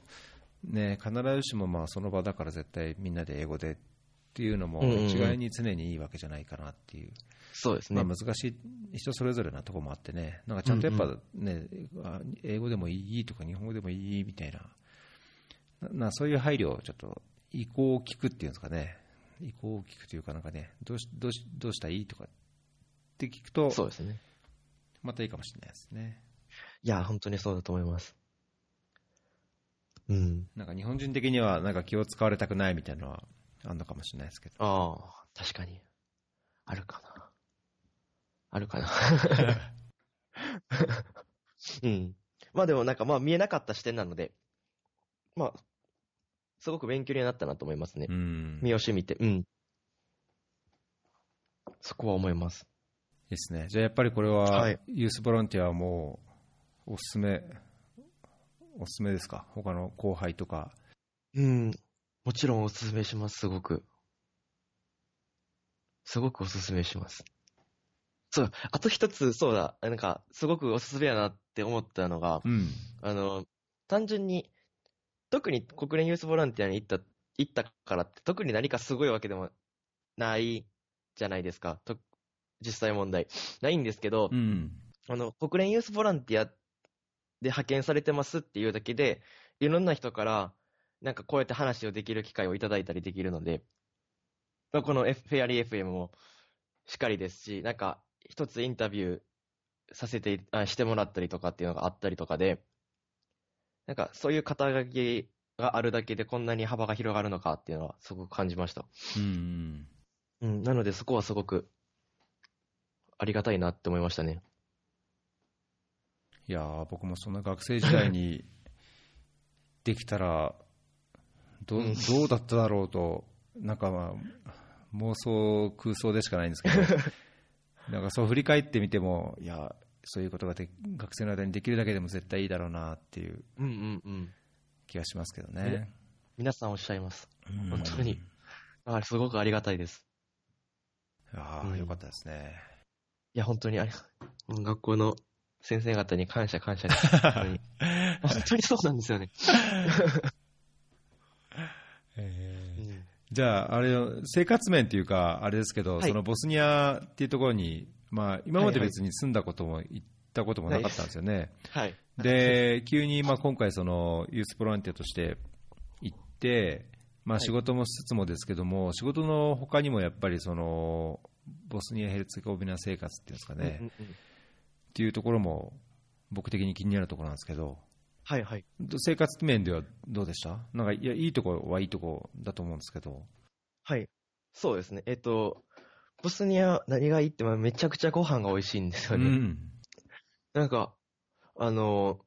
Speaker 1: ね、必ずしもまあその場だから絶対みんなで英語でっていうのも
Speaker 2: うんうんうん。
Speaker 1: 一概に常にいいわけじゃないかなっていう。
Speaker 2: そうですね。
Speaker 1: まあ、難しい人それぞれなところもあってね、なんかちゃんとやっぱね、あ英語でもいいとか日本語でもいいみたいな、ななそういう配慮をちょっと意向を聞くっていうんですかね、意向を聞くというか、なんかね、どうしどうしどうしたらいいとかって聞くと、
Speaker 2: そうですね。
Speaker 1: またいいかもしれないですね。
Speaker 2: いや、本当にそうだと思います。うん。
Speaker 1: なんか日本人的にはなんか気を使われたくないみたいなのはあるのかもしれないですけど。
Speaker 2: ああ、確かに。あるかな。あるかな。うん。まあでもなんかまあ見えなかった視点なので、まあ、すごく勉強になったなと思いますね。
Speaker 1: うん。
Speaker 2: 三好見て、うん。そこは思います。
Speaker 1: いいですね。じゃあやっぱりこれは
Speaker 2: はい、
Speaker 1: ユースボランティアはもう、おすすめ、おすすめですか？他の後輩とか。
Speaker 2: うん。もちろんおすすめします、すごく。すごくおすすめします。そう、あと一つ、そうだ、なんか、すごくおすすめやなって思ったのが、
Speaker 1: うん。
Speaker 2: あの、単純に、特に国連ユースボランティアに行った、行ったからって、特に何かすごいわけでもないじゃないですか。と実際問題。ないんですけど、
Speaker 1: うん。
Speaker 2: あの、国連ユースボランティアで派遣されてますっていうだけで、いろんな人から、なんかこうやって話をできる機会をいただいたりできるので、まあこの F- フェアリー FM もしっかりですし、なんか一つインタビューさせてあしてもらったりとかっていうのがあったりとかで、なんかそういう肩書きがあるだけでこんなに幅が広がるのかっていうのはすごく感じました。
Speaker 1: うん。
Speaker 2: うん、なのでそこはすごくありがたいなって思いましたね。
Speaker 1: いやー僕もそんな学生時代に できたらど
Speaker 2: うん
Speaker 1: どうだっただろうとなんかまあ妄想空想でしかないんですけど なんかそう振り返ってみてもいやそういうことがで学生の間にできるだけでも絶対いいだろうなっていう
Speaker 2: うんうんうん。
Speaker 1: 気がしますけどね。
Speaker 2: 皆さんおっしゃいます。
Speaker 1: うん
Speaker 2: 本当にだからすごくありがたいです。うん
Speaker 1: ああよかったですね。
Speaker 2: いや、本当にあり、うん学校の先生方に感謝感謝です。本当に本当にそうなんですよね。
Speaker 1: えー
Speaker 2: うん
Speaker 1: じゃあ、あれ、生活面っていうか、あれですけど、
Speaker 2: はい
Speaker 1: そのボスニアっていうところに、まあ、今まで別に住んだことも、行ったこともなかったんですよね。
Speaker 2: はい。
Speaker 1: で、急に、まあ、今回、その、ユースボランティアとして行って、まあ、
Speaker 2: はい
Speaker 1: 仕事もしつつもですけども、仕事の他にもやっぱり、その、ボスニア・ヘルツェゴビナ生活っていうんですかね、
Speaker 2: うんうんうん
Speaker 1: っていうところも、僕的に気になるところなんですけど、
Speaker 2: はいはい。
Speaker 1: 生活面ではどうでした？なんか、いや、いいところはいいところだと思うんですけど。
Speaker 2: はい。そうですね。えっと、ボスニア何がいいって、まあめちゃくちゃご飯が美味しいんですよね。
Speaker 1: うん。
Speaker 2: なんか、あの、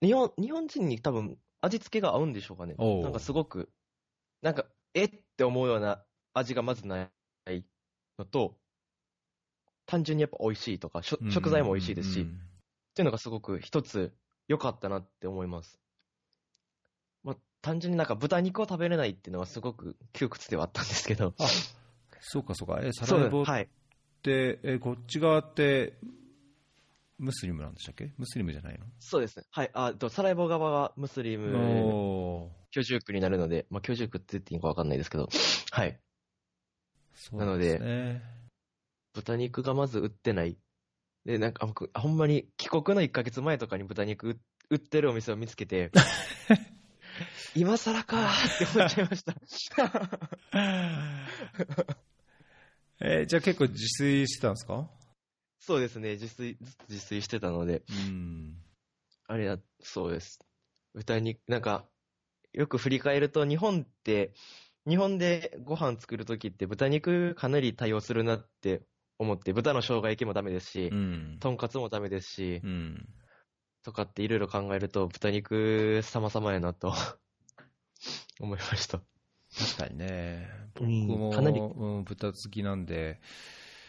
Speaker 2: 日本、日本人に多分味付けが合うんでしょうかね。なんかすごく、なんか、えって思うような味がまずないのと、単純にやっぱ美味しいとか、しょ食材も美味しいですし、っ
Speaker 1: うん
Speaker 2: ていうのがすごく一つ良かったなって思います。まあ、単純になんか豚肉を食べれないっていうのはすごく窮屈ではあったんですけど。
Speaker 1: あそうかそうか、え、サラエボっ
Speaker 2: はい。
Speaker 1: て、え、こっち側って、ムスリムなんでしたっけ？ムスリムじゃない
Speaker 2: そうですね。はい。あ、と、サラエボ側はムスリム居住区になるので、まあ、居住区って言っていいのかわかんないですけど、はい。
Speaker 1: そうなんで。
Speaker 2: 豚肉がまず売ってない。で、なんか、僕、ほんまに帰国の1ヶ月前とかに豚肉売売ってるお店を見つけて、今更かーって思っちゃいました。
Speaker 1: えじゃあ結構自炊してたんですか？
Speaker 2: そうですね、自炊、ずっと自炊してたので、
Speaker 1: うん。
Speaker 2: あれだ、そうです。豚肉、なんか、よく振り返ると、日本って、日本でご飯作るときって豚肉かなり対応するなって思って、豚の生姜焼きもダメですし、
Speaker 1: うん。
Speaker 2: とんかつもダメですし、
Speaker 1: うん。
Speaker 2: とかっていろいろ考えると、豚肉様々やなと 思いました。
Speaker 1: 確かにね。僕
Speaker 2: うん
Speaker 1: も、
Speaker 2: かなり
Speaker 1: うん、豚好きなんで、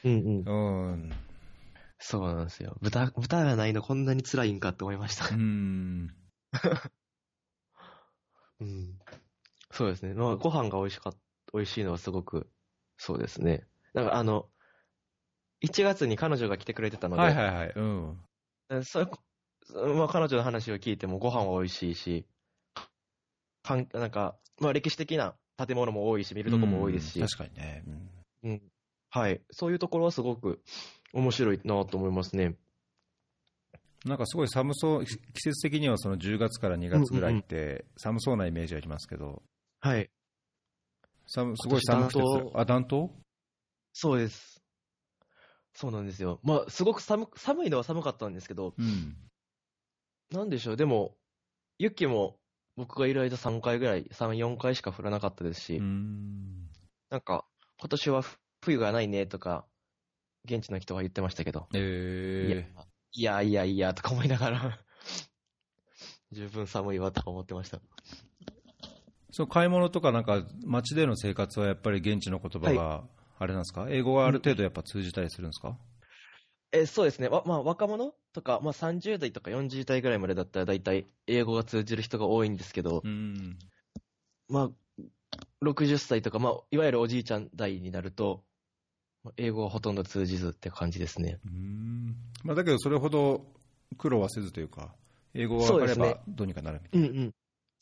Speaker 2: うんうん。
Speaker 1: うん。
Speaker 2: そうなんですよ。豚、豚がないのこんなに辛いんかって思いました
Speaker 1: う。ん。
Speaker 2: うん。そうですね。まあ、ご飯が美味しかっ美味しいのはすごく、そうですね。なんかあの、1月に彼女が来てくれてたので、
Speaker 1: はいはいはい。うん。
Speaker 2: えそれまあ、彼女の話を聞いてもご飯は美味しいし、かんなんか、まあ、歴史的な建物も多いし、見るとこも多いですし、
Speaker 1: うん確かにね。うん
Speaker 2: うん。はい。そういうところはすごく面白いなと思いますね。
Speaker 1: なんかすごい寒そう、季節的にはその10月から2月ぐらいって寒そうなイメージありますけど、
Speaker 2: はい。
Speaker 1: 寒すごい寒くてあ、暖冬？
Speaker 2: そうです。そうなんですよ。まあ、すごく寒く、寒いのは寒かったんですけど、
Speaker 1: うん。
Speaker 2: なんでしょう、でも、雪も僕がいる間3回ぐらい、3、4回しか降らなかったですし、
Speaker 1: うん。
Speaker 2: なんか、今年は冬がないねとか、現地の人は言ってましたけど、
Speaker 1: え
Speaker 2: いやいやいやとか思いながら、十分寒いわとか思ってました。
Speaker 1: その買い物とか、なんか街での生活はやっぱり現地の言葉が、あれなんですか、英語がある程度やっぱ通じたりするんですか、
Speaker 2: えそうですね、わまあ、若者とか、まあ、30代とか40代ぐらいまでだったら、大体英語が通じる人が多いんですけど、
Speaker 1: うん。
Speaker 2: まあ、60歳とか、まあ、いわゆるおじいちゃん代になると、まあ英語はほとんど通じずって感じですね。
Speaker 1: うんまあ、だけど、それほど苦労はせずというか、英語が分かればどうにかなるみたい
Speaker 2: うんうん。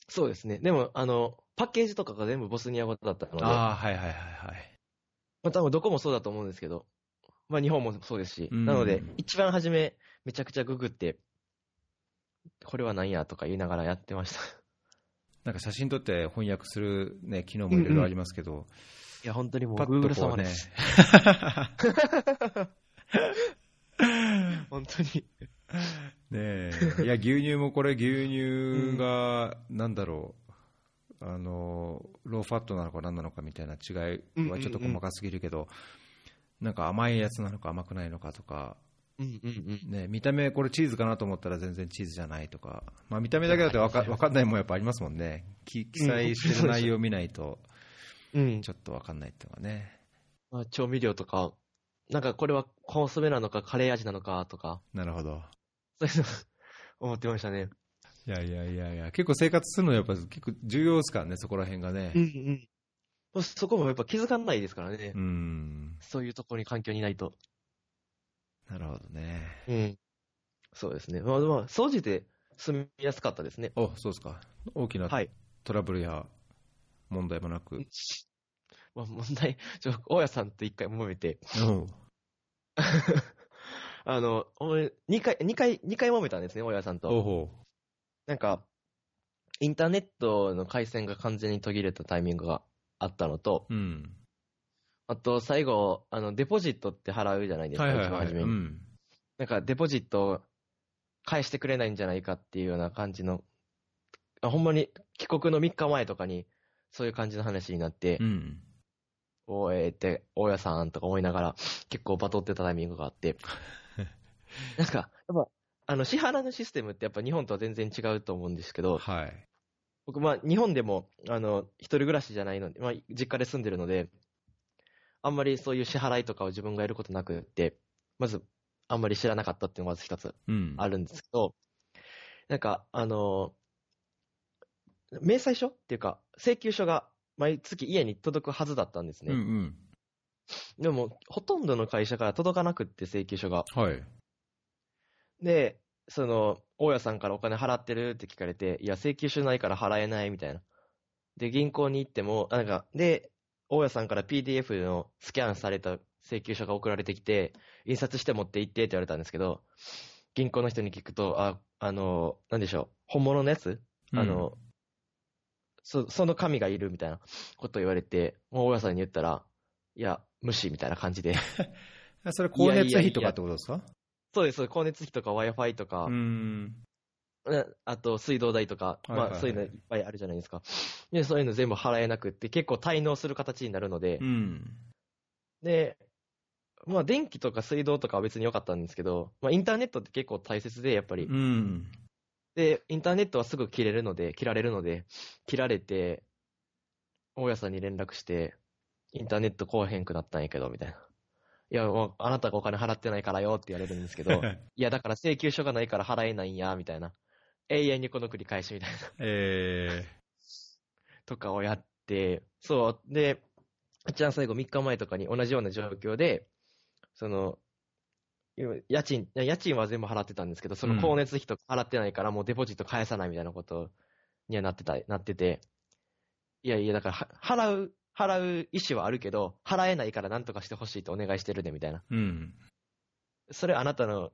Speaker 2: そうですね。でも、あの、パッケージとかが全部ボスニア語だったので、
Speaker 1: な。
Speaker 2: ま
Speaker 1: ああ、はいはいはいはい。
Speaker 2: あ、多分どこもそうだと思うんですけど、まあ、日本もそうですし、
Speaker 1: うん。
Speaker 2: なので、一番初め、めちゃくちゃググって、これは何やとか言いながらやってました。
Speaker 1: なんか写真撮って翻訳する、ね、機能もいろいろありますけど、
Speaker 2: いや、本当にもう、
Speaker 1: パッと
Speaker 2: Google
Speaker 1: こうね。
Speaker 2: 様です。本当に。
Speaker 1: ねえ、いや、牛乳もこれ、牛乳が、なんだろう、あの、ローファットなのか何なのかみたいな違いはちょっと細かすぎるけど、なんか甘いやつなのか甘くないのかとか、
Speaker 2: うんうんうん。
Speaker 1: ね、見た目、これチーズかなと思ったら全然チーズじゃないとか、まあ、見た目だけだと分か分かんないもんやっぱありますもんね、き記載してる内容を見ないと、
Speaker 2: うん
Speaker 1: ちょっと分かんないっていうのがね、
Speaker 2: まあ、調味料とか、なんかこれはコンソメなのかカレー味なのかとか、
Speaker 1: なるほど。
Speaker 2: そういうの思ってましたね。
Speaker 1: いやいやいやいや、結構生活するのやっぱ結構重要ですからね、そこら辺がね。
Speaker 2: うんうん。そそこもやっぱ気づかないですからね。
Speaker 1: うん、
Speaker 2: そういうところに環境にいないと。
Speaker 1: なるほどね。
Speaker 2: うん。そうですね。まあ、まあ、掃除で済みやすかったですね。
Speaker 1: おそうですか。大きな
Speaker 2: はい。
Speaker 1: トラブルや問題もなく。
Speaker 2: まあ、問題、ちょ、大家さんと一回揉めて、
Speaker 1: うん
Speaker 2: あの、俺二回、二回、二回揉めたんですね、大家さんと。
Speaker 1: ほ
Speaker 2: なんか、インターネットの回線が完全に途切れたタイミングがあったのと、
Speaker 1: う。うん。
Speaker 2: あと、最後、あの、デポジットって払うじゃないですか、
Speaker 1: はいはいはい。
Speaker 2: 一番初めに。
Speaker 1: うん。
Speaker 2: なんか、デポジットを返してくれないんじゃないかっていうような感じの、あほんまに帰国の3日前とかに、そういう感じの話になって、
Speaker 1: うん。
Speaker 2: おえーって、大家さんとか思いながら、結構バトってたタイミングがあって、なんか、やっぱ、あの、支払いのシステムってやっぱ日本とは全然違うと思うんですけど、
Speaker 1: はい。
Speaker 2: 僕、まあ、日本でも、あの、一人暮らしじゃないので、まあ、実家で住んでるので、あんまりそういう支払いとかを自分がやることなくって、まず、あんまり知らなかったっていうのがまず一つ
Speaker 1: うん。
Speaker 2: あるんですけど、なんか、あの、明細書っていうか、請求書が毎月家に届くはずだったんですね。
Speaker 1: うんうん。
Speaker 2: でも、ほとんどの会社から届かなくって、請求書が。
Speaker 1: はい。
Speaker 2: で、その、大家さんからお金払ってるって聞かれて、いや、請求書ないから払えないみたいな。で、銀行に行っても、あなんか、で、大家さんから PDF のスキャンされた請求書が送られてきて、印刷して持って行ってって言われたんですけど、銀行の人に聞くと、あ、あの、なんでしょう、本物のやつ？あの、そその紙がいるみたいなことを言われて、もう大家さんに言ったら、いや、無視みたいな感じで。
Speaker 1: うん、それ、光熱費とかってことですか？
Speaker 2: そうです、光熱費とか Wi-Fi とか、あと水道代とか、まあそういうのいっぱいあるじゃないですか。で、そういうの全部払えなくって、結構滞納する形になるので
Speaker 1: う、ん。
Speaker 2: で、まあ電気とか水道とかは別に良かったんですけど、まあインターネットって結構大切で、やっぱり。
Speaker 1: うん。
Speaker 2: で、インターネットはすぐ切れるので、切られるので、切られて、大家さんに連絡して、インターネット来おへんくなったんやけど、みたいな。いや、もうあなたがお金払ってないからよって言われるんですけど、いや、だから請求書がないから払えないんや、みたいな。永遠にこの繰り返しみたいな。
Speaker 1: え
Speaker 2: とかをやって、そう。で、一番最後3日前とかに同じような状況で、その、家賃、家賃は全部払ってたんですけど、その光熱費とか払ってないからもうデポジット返さないみたいなことにはなってた、なってて、いやいや、だからは、払う、払う意思はあるけど、払えないから何とかしてほしいとお願いしてるで、みたいな。
Speaker 1: ー。うん。
Speaker 2: それあなたの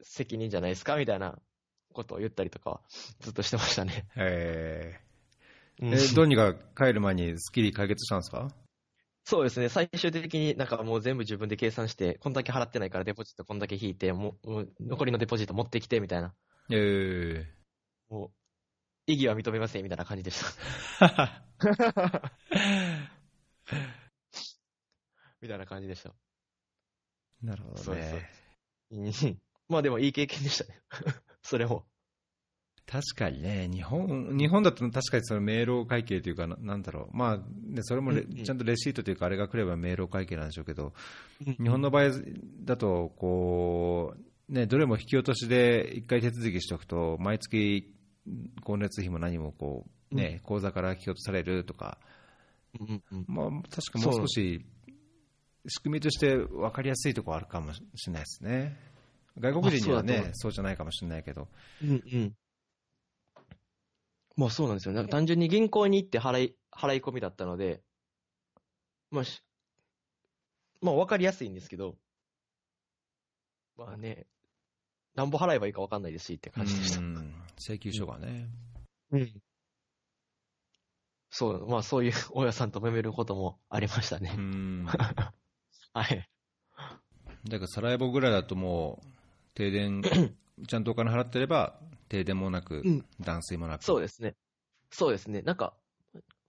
Speaker 2: 責任じゃないですかみたいなことを言ったりとかはずっとしてましたね。
Speaker 1: え
Speaker 2: うん
Speaker 1: ー、えどうにか帰る前にスッキリ解決したんですか？
Speaker 2: そうですね、最終的になんかもう全部自分で計算して、こんだけ払ってないからデポジットこんだけ引いて、もうもう残りのデポジット持ってきてみたいな、
Speaker 1: えー。
Speaker 2: もう、意義は認めませんみたいな感じでした。みたいな感じでした。
Speaker 1: なるほど
Speaker 2: そうそう
Speaker 1: ね。
Speaker 2: うんまあでもいい経験でしたね。それも。
Speaker 1: 確かにね、日本日本だと確かにその明朗会計というか、ななんだろう、まあ、ね、それもレ、
Speaker 2: うんうん
Speaker 1: ちゃんとレシートというか、あれが来れば明朗会計なんでしょうけど、
Speaker 2: 日
Speaker 1: 日本の場合だとこう、ね、どれも引き落としで一回手続きしておくと、毎月、光熱費も何もこう、ね口座から引き落とされるとか、
Speaker 2: うんうん
Speaker 1: まあ、確かもう少し仕組みとして分かりやすいところあるかもしれないですね。外国人にはねそうじゃないかもしれないけど。
Speaker 2: うんうん。まあそうなんですよ。なんか単純に銀行に行って払い、払い込みだったので、まあし、まあわかりやすいんですけど、まあね、なんぼ払えばいいかわかんないですしって感じでした。
Speaker 1: うん請求書がね。
Speaker 2: うん。そう、まあそういう 大家さんと揉めることもありました
Speaker 1: う
Speaker 2: ね。
Speaker 1: ん
Speaker 2: はい。
Speaker 1: だからサラエボぐらいだともう停電 ちゃんとお金払ってれば停電もなく、
Speaker 2: うん
Speaker 1: 断水もなく
Speaker 2: そうですね。そうですね。なんか、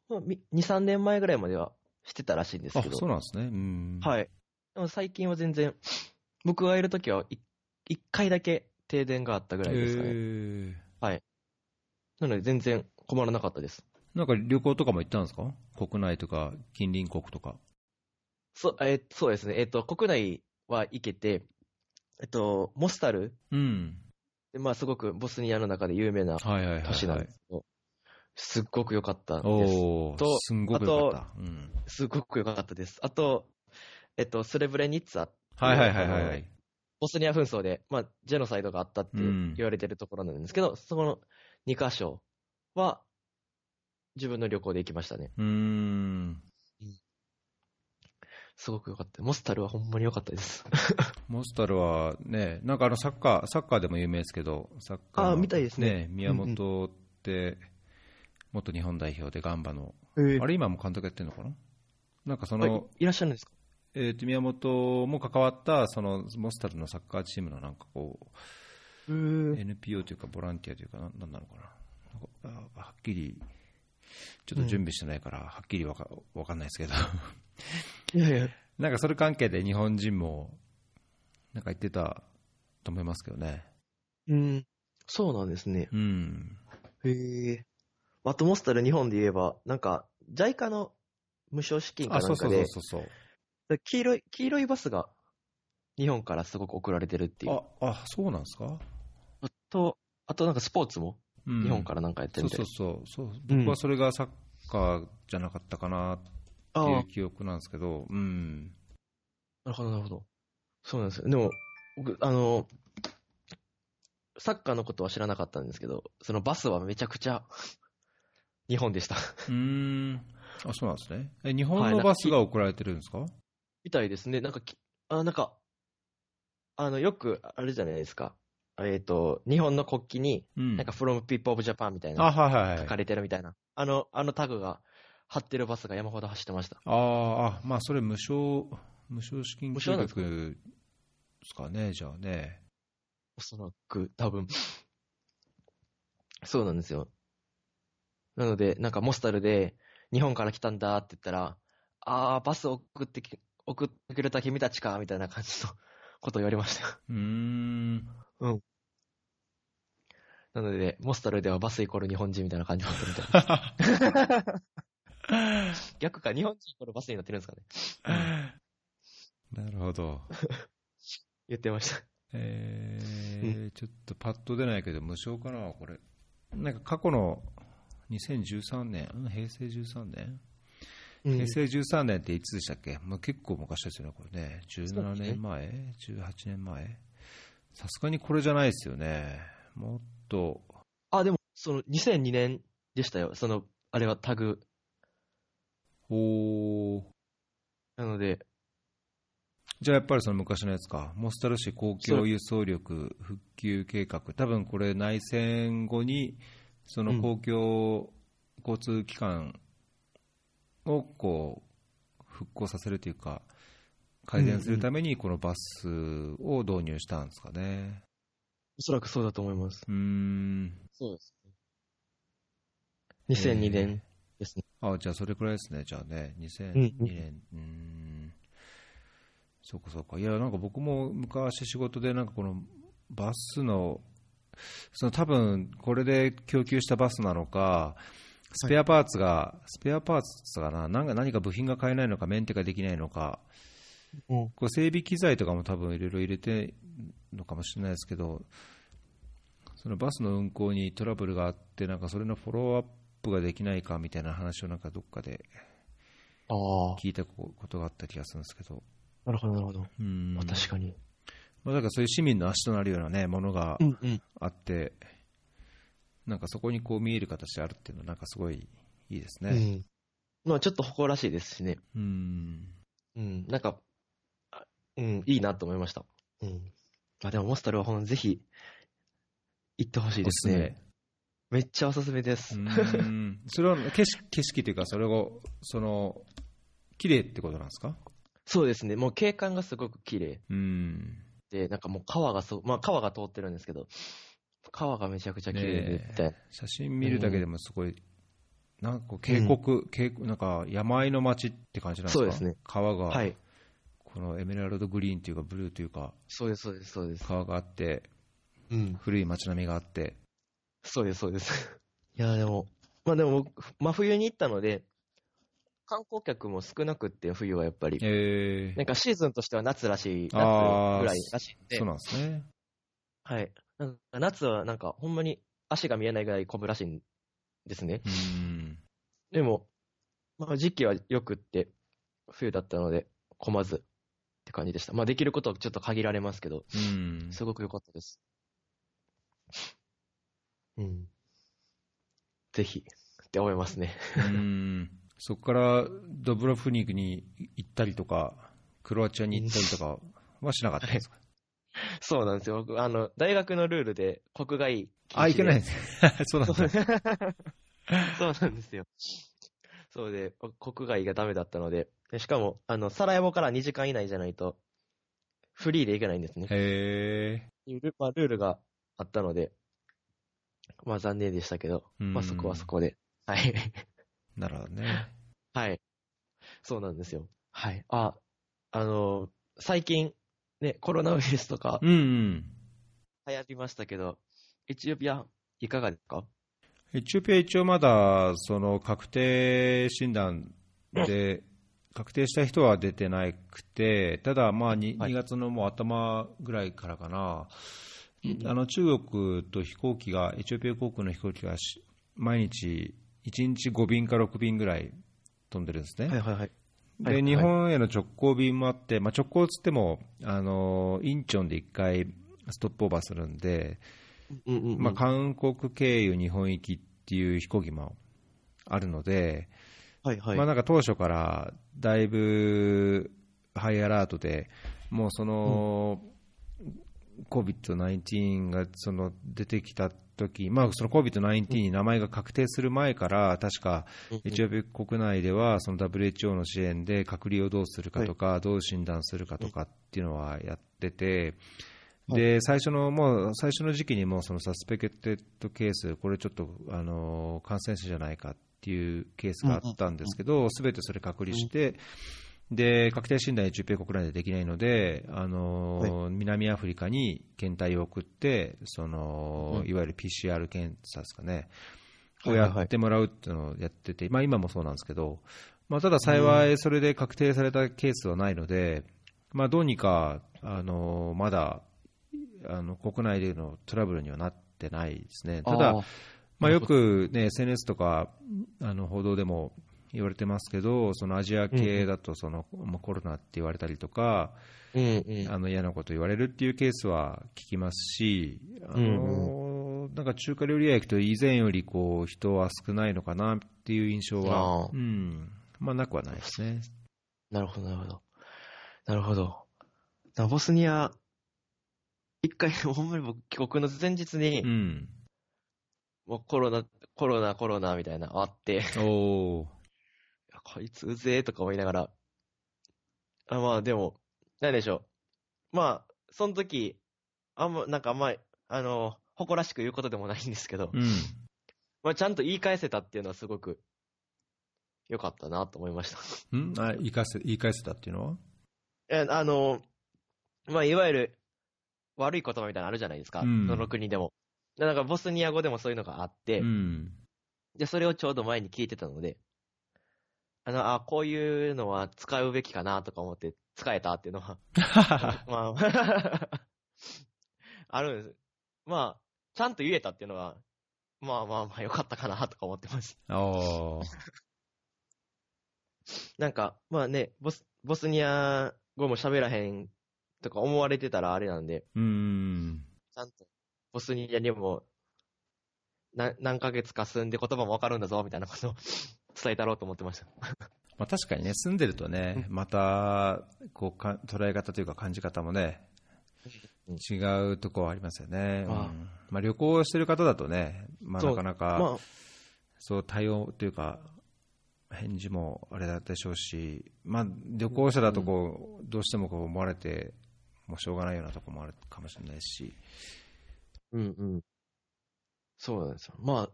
Speaker 2: まあ、み2、3年前ぐらいまではしてたらしいんです
Speaker 1: あ
Speaker 2: けど。
Speaker 1: そうなんですねうん
Speaker 2: はい。でも最近は全然、僕がいるときは1回だけ停電があったぐらいですかね。
Speaker 1: へー
Speaker 2: なので全然困らなかったです。
Speaker 1: なんか旅行とかも行ったんですか？国内とか近隣国とか。
Speaker 2: そえーそうですね。えっ、と、国内は行けて、えっと、モスタル。
Speaker 1: うん。
Speaker 2: でまあすごくボスニアの中で有名な都市なん
Speaker 1: はい
Speaker 2: ですけど、すっごく良かったです。と
Speaker 1: すんごくよかった、うん、
Speaker 2: すっごく良かったです。あと、えっと、スレブレニッツァ
Speaker 1: はいはいはい
Speaker 2: ボスニア紛争で、まあ、ジェノサイドがあったって
Speaker 1: うん。
Speaker 2: 言われてるところなんですけど、そこの2箇所は、自分の旅行で行きましたね。
Speaker 1: うーん。
Speaker 2: すごく良かった。モスタルはほんまに良かったです。
Speaker 1: モスタルはね、なんかあのサッカー、サッカーでも有名ですけど、サッカーの
Speaker 2: あみたいですね。
Speaker 1: 宮本って、元日本代表でガンバの、
Speaker 2: え
Speaker 1: あれ今も監督やってるのかな？なんかそ
Speaker 2: はい
Speaker 1: の、
Speaker 2: いらっしゃるんですか？
Speaker 1: えーと宮本も関わったそのモスタルのサッカーチームのなんかこう、NPO というかボランティアというか、ななんなのかな？はっきり、ちょっと準備してないから、はっきりわかわかんないですけど、
Speaker 2: いやいや。
Speaker 1: なんかそれ関係で日本人も、なんか言ってたと思いますけどね。
Speaker 2: うん。そうなんですね。
Speaker 1: うん。
Speaker 2: へえ。あとモスタル日本で言えば、なんか、JICA の無償資金か
Speaker 1: あ、そうそうそう
Speaker 2: なんかで、
Speaker 1: そうそう。
Speaker 2: 黄色い、黄色いバスが日本からすごく送られてるっていう。
Speaker 1: あ、あ、そうなんですか、
Speaker 2: あと、あとなんかスポーツも？
Speaker 1: うん、
Speaker 2: 日本からなんかやってる
Speaker 1: そう
Speaker 2: みたい
Speaker 1: そうそうそう。
Speaker 2: うん
Speaker 1: 僕はそれがサッカーじゃなかったかなっていう記憶なんですけど、うん。
Speaker 2: なるほど、なるほど。そうなんですよ。でも、僕、あの、サッカーのことは知らなかったんですけど、そのバスはめちゃくちゃ日本でした。
Speaker 1: うーん。あ、そうなんですね。え、日本のバスが送られてるんですか、
Speaker 2: みたいですね。なんかき、あ、なんか、あの、よく、あれじゃないですか。えっ、と、日本の国旗に、
Speaker 1: うん。
Speaker 2: なんか、from people of Japan みたい
Speaker 1: あ、
Speaker 2: な、
Speaker 1: はいはいはい。
Speaker 2: 書かれてるみたいな。あの、あのタグが貼ってるバスが山ほど走ってました。
Speaker 1: あーあ、まあそれ無償、無償資金
Speaker 2: 無償なんですか
Speaker 1: ね、じゃあね。
Speaker 2: おそらく、多分。そうなんですよ。なので、なんかモスタルで、日本から来たんだって言ったら、あー、バス送ってき、送ってくれた君たちか、みたいな感じのことを言われました。
Speaker 1: うーん。
Speaker 2: なので、モスタルではバスイコール日本人みたいな感じになってるみたいです。逆か、日本人イコールバスになってるんですかね。
Speaker 1: なるほど。
Speaker 2: 言ってました。
Speaker 1: えーちょっとパッと出ないけど、無償かな、これ。なんか過去の2013年、うん平成13年、
Speaker 2: うん
Speaker 1: 平成13年っていつでしたっけ、まあ、結構昔ですよね、これね。17
Speaker 2: そうですね
Speaker 1: 年前、18年前？さすがにこれじゃないですよね。もっと、
Speaker 2: あ、でも、その、2002年でしたよ。その、あれはタグ。
Speaker 1: おー
Speaker 2: なので、
Speaker 1: じゃあやっぱりその昔のやつか、モスタル市公共輸送力復旧計画、多分これ、内戦後に、その公共交通機関をこう復興させるというか、改善するために、このバスを導入したんですかね。
Speaker 2: おそらくそうだと思います。
Speaker 1: うーん、
Speaker 2: そうです。2002年ですね。
Speaker 1: あじゃあそれくらいですね、じゃあね、2002
Speaker 2: うんうん
Speaker 1: 年、うーん、そうかそうか、いや、なんか僕も昔仕事で、なんかこのバスのその多分これで供給したバスなのか、スペアパーツが、スペアパーツかな、なんか何か部品が買えないのか、メンテができないのか、
Speaker 2: うん。
Speaker 1: こう整備機材とかも多分いろいろ入れてるのかもしれないですけど、そのバスの運行にトラブルがあって、なんかそれのフォローアップができないかみたいな話をなんかどっかで
Speaker 2: ああ。
Speaker 1: 聞いたことがあった気がするんですけど、
Speaker 2: なるほど、なるほど。
Speaker 1: うん
Speaker 2: まあ、確かに。
Speaker 1: まあ、だからそういう市民の足となるような、ね、ものが
Speaker 2: うんうん。
Speaker 1: あって、なんかそこにこう見える形であるっていうのは、なんかすごいいいですね。
Speaker 2: うん。まあ、ちょっと誇らしいですしね。
Speaker 1: うん
Speaker 2: うん。なんか、あうん、いいなと思いました。うん。あ、でも、モスタルはほんぜひ、行ってほしいですね。めっちゃおすすめです。
Speaker 1: うんそれは景色景色というか、それを、その、綺麗ってことなんですか？
Speaker 2: そうですね。もう景観がすごく綺麗
Speaker 1: うん。
Speaker 2: で、なんかもう川がそう、まあ川が通ってるんですけど、川がめちゃくちゃ綺麗で、みたいな。
Speaker 1: 写真見るだけでもすごい、なんかこう渓谷、渓谷なんか山あいの街って感じなんですか？
Speaker 2: そうですね
Speaker 1: 川が、
Speaker 2: はい。
Speaker 1: このエメラルドグリーンというか、ブルーというか、
Speaker 2: そうです、そうです、そうです。
Speaker 1: 川があって、
Speaker 2: うん。
Speaker 1: 古い街並みがあって、
Speaker 2: そうです、そうです。いや、でも、まあでも、真冬に行ったので、観光客も少なくって、冬はやっぱり。
Speaker 1: え
Speaker 2: なんかシーズンとしては夏らしい、夏ぐらいらしいんで
Speaker 1: そう、なんですね。
Speaker 2: はい。なんか夏はなんかほんまに足が見えないぐらい混むらしいんですね。
Speaker 1: うん。
Speaker 2: でも、まあ時期は良くって、冬だったので、混まず感じでした。まあできることはちょっと限られますけど、
Speaker 1: うん。
Speaker 2: すごく良かったです。うん。ぜひ、って思いますね。
Speaker 1: うん。そこからドブロフニクに行ったりとか、クロアチアに行ったりとかはしなかったんですか、
Speaker 2: そうなんですよ。僕、あの、大学のルールで国外禁止で
Speaker 1: あ、行けないんですね。そうなんだ。
Speaker 2: そうなんですよ。そうで、国外がダメだったので、でしかも、あの、サラエボから2時間以内じゃないと、フリーで行けないんですね。
Speaker 1: へ
Speaker 2: いうル,、まあ、ルールがあったので、まあ残念でしたけど、
Speaker 1: うん
Speaker 2: まあそこはそこで。はい。
Speaker 1: ー。なるほどね。
Speaker 2: はい。そうなんですよ。はい。あ、あの、最近、ね、コロナウイルスとか
Speaker 1: うんうん。
Speaker 2: 流行りましたけど、エチオピア、いかがですか？
Speaker 1: エチオピア一応まだ、その確定診断で、確定した人は出てなくて、ただ、まあ 2,
Speaker 2: はい。
Speaker 1: 2月のもう頭ぐらいからかな、
Speaker 2: うん
Speaker 1: あの中国と飛行機が、エチオピア航空の飛行機がし毎日、1日5便か6便ぐらい飛んでるんですね。
Speaker 2: はいはいはい。はい
Speaker 1: で
Speaker 2: はい。
Speaker 1: 日本への直行便もあって、まあ、直行つっても、あのインチョンで1回ストップオーバーするんで、
Speaker 2: うんうん、うん。
Speaker 1: まあ、韓国経由日本行きっていう飛行機もあるので、
Speaker 2: はいはい。
Speaker 1: まあ、なんか当初からだいぶハイアラートで、もうその、COVID-19 がその出てきた時、まあその COVID-19 に名前が確定する前から、確かエチオピア国内ではその WHO の支援で隔離をどうするかとか、どう診断するかとかっていうのはやってて、で最初のもう最初の時期にもうそのサスペクテッドケース、これちょっとあの感染者じゃないかっていうケースがあったんですけど、すべてそれ隔離して、で確定診断、エチオピア国内でできないので、あの南アフリカに検体を送って、その
Speaker 2: うん。
Speaker 1: いわゆる PCR 検査ですかね、をやってもらうっていうのをやってて、まあ、今もそうなんですけど、まあ、ただ幸いそれで確定されたケースはないので、まあ、どうにかあのまだあの国内でのトラブルにはなってないですね。ただまあ、よく、ね、SNS とかあの報道でも言われてますけど、そのアジア系だとその、まあコロナって言われたりとか、
Speaker 2: うんうん。
Speaker 1: あの嫌なこと言われるっていうケースは聞きますし、あのなんか中華料理屋行くと以前よりこう人は少ないのかなっていう印象
Speaker 2: あ
Speaker 1: は、
Speaker 2: ー
Speaker 1: うんまあ、なくはないですね。
Speaker 2: なるほど、なるほど。なるほど。ボスニア、一回、ほんまに僕、帰国の前日に、
Speaker 1: うん、
Speaker 2: もうコロナ、コロナ、コロナみたいな、あって、い
Speaker 1: おー。
Speaker 2: やこいつうぜえとか思いながら、あまあでも、なんでしょう。まあ、その時、あんま、なんかあんま、あの、誇らしく言うことでもないんですけど、
Speaker 1: うん、
Speaker 2: まあちゃんと言い返せたっていうのはすごく良かったなと思いました。
Speaker 1: ん？あ言い返せ言い返せたっていうのは？
Speaker 2: えあの、まあいわゆる悪い言葉みたいなのあるじゃないですか。
Speaker 1: うん
Speaker 2: どの国でも。でなんかボスニア語でもそういうのがあって、
Speaker 1: うん。
Speaker 2: で、それをちょうど前に聞いてたので、あの、あ、こういうのは使うべきかなとか思って使えたっていうのは、まあ、あるんです。まあ、ちゃんと言えたっていうのは、まあまあまあ良かったかなとか思ってます。なんか、まあね、ボス、ボスニア語も喋らへんとか思われてたらあれなんで、
Speaker 1: うん。
Speaker 2: ちゃんとボスニアにも、な何ヶ月か住んで言葉もわかるんだぞ、みたいなことを 伝えたろうと思ってました。
Speaker 1: まあ、確かにね、住んでるとね、またこうか捉え方というか感じ方もね
Speaker 2: うん、
Speaker 1: 違うところはありますよね、うん。まあ、旅行してる方だとね、まあ、
Speaker 2: そう。
Speaker 1: なかなか
Speaker 2: まあ、
Speaker 1: そう対応というか、返事もあれだったでしょうし、まあ、旅行者だとこう、どうしてもこう思われて、もうしょうがないようなところもあるかもしれないし、
Speaker 2: うんうん。そうなんですよ。まあ、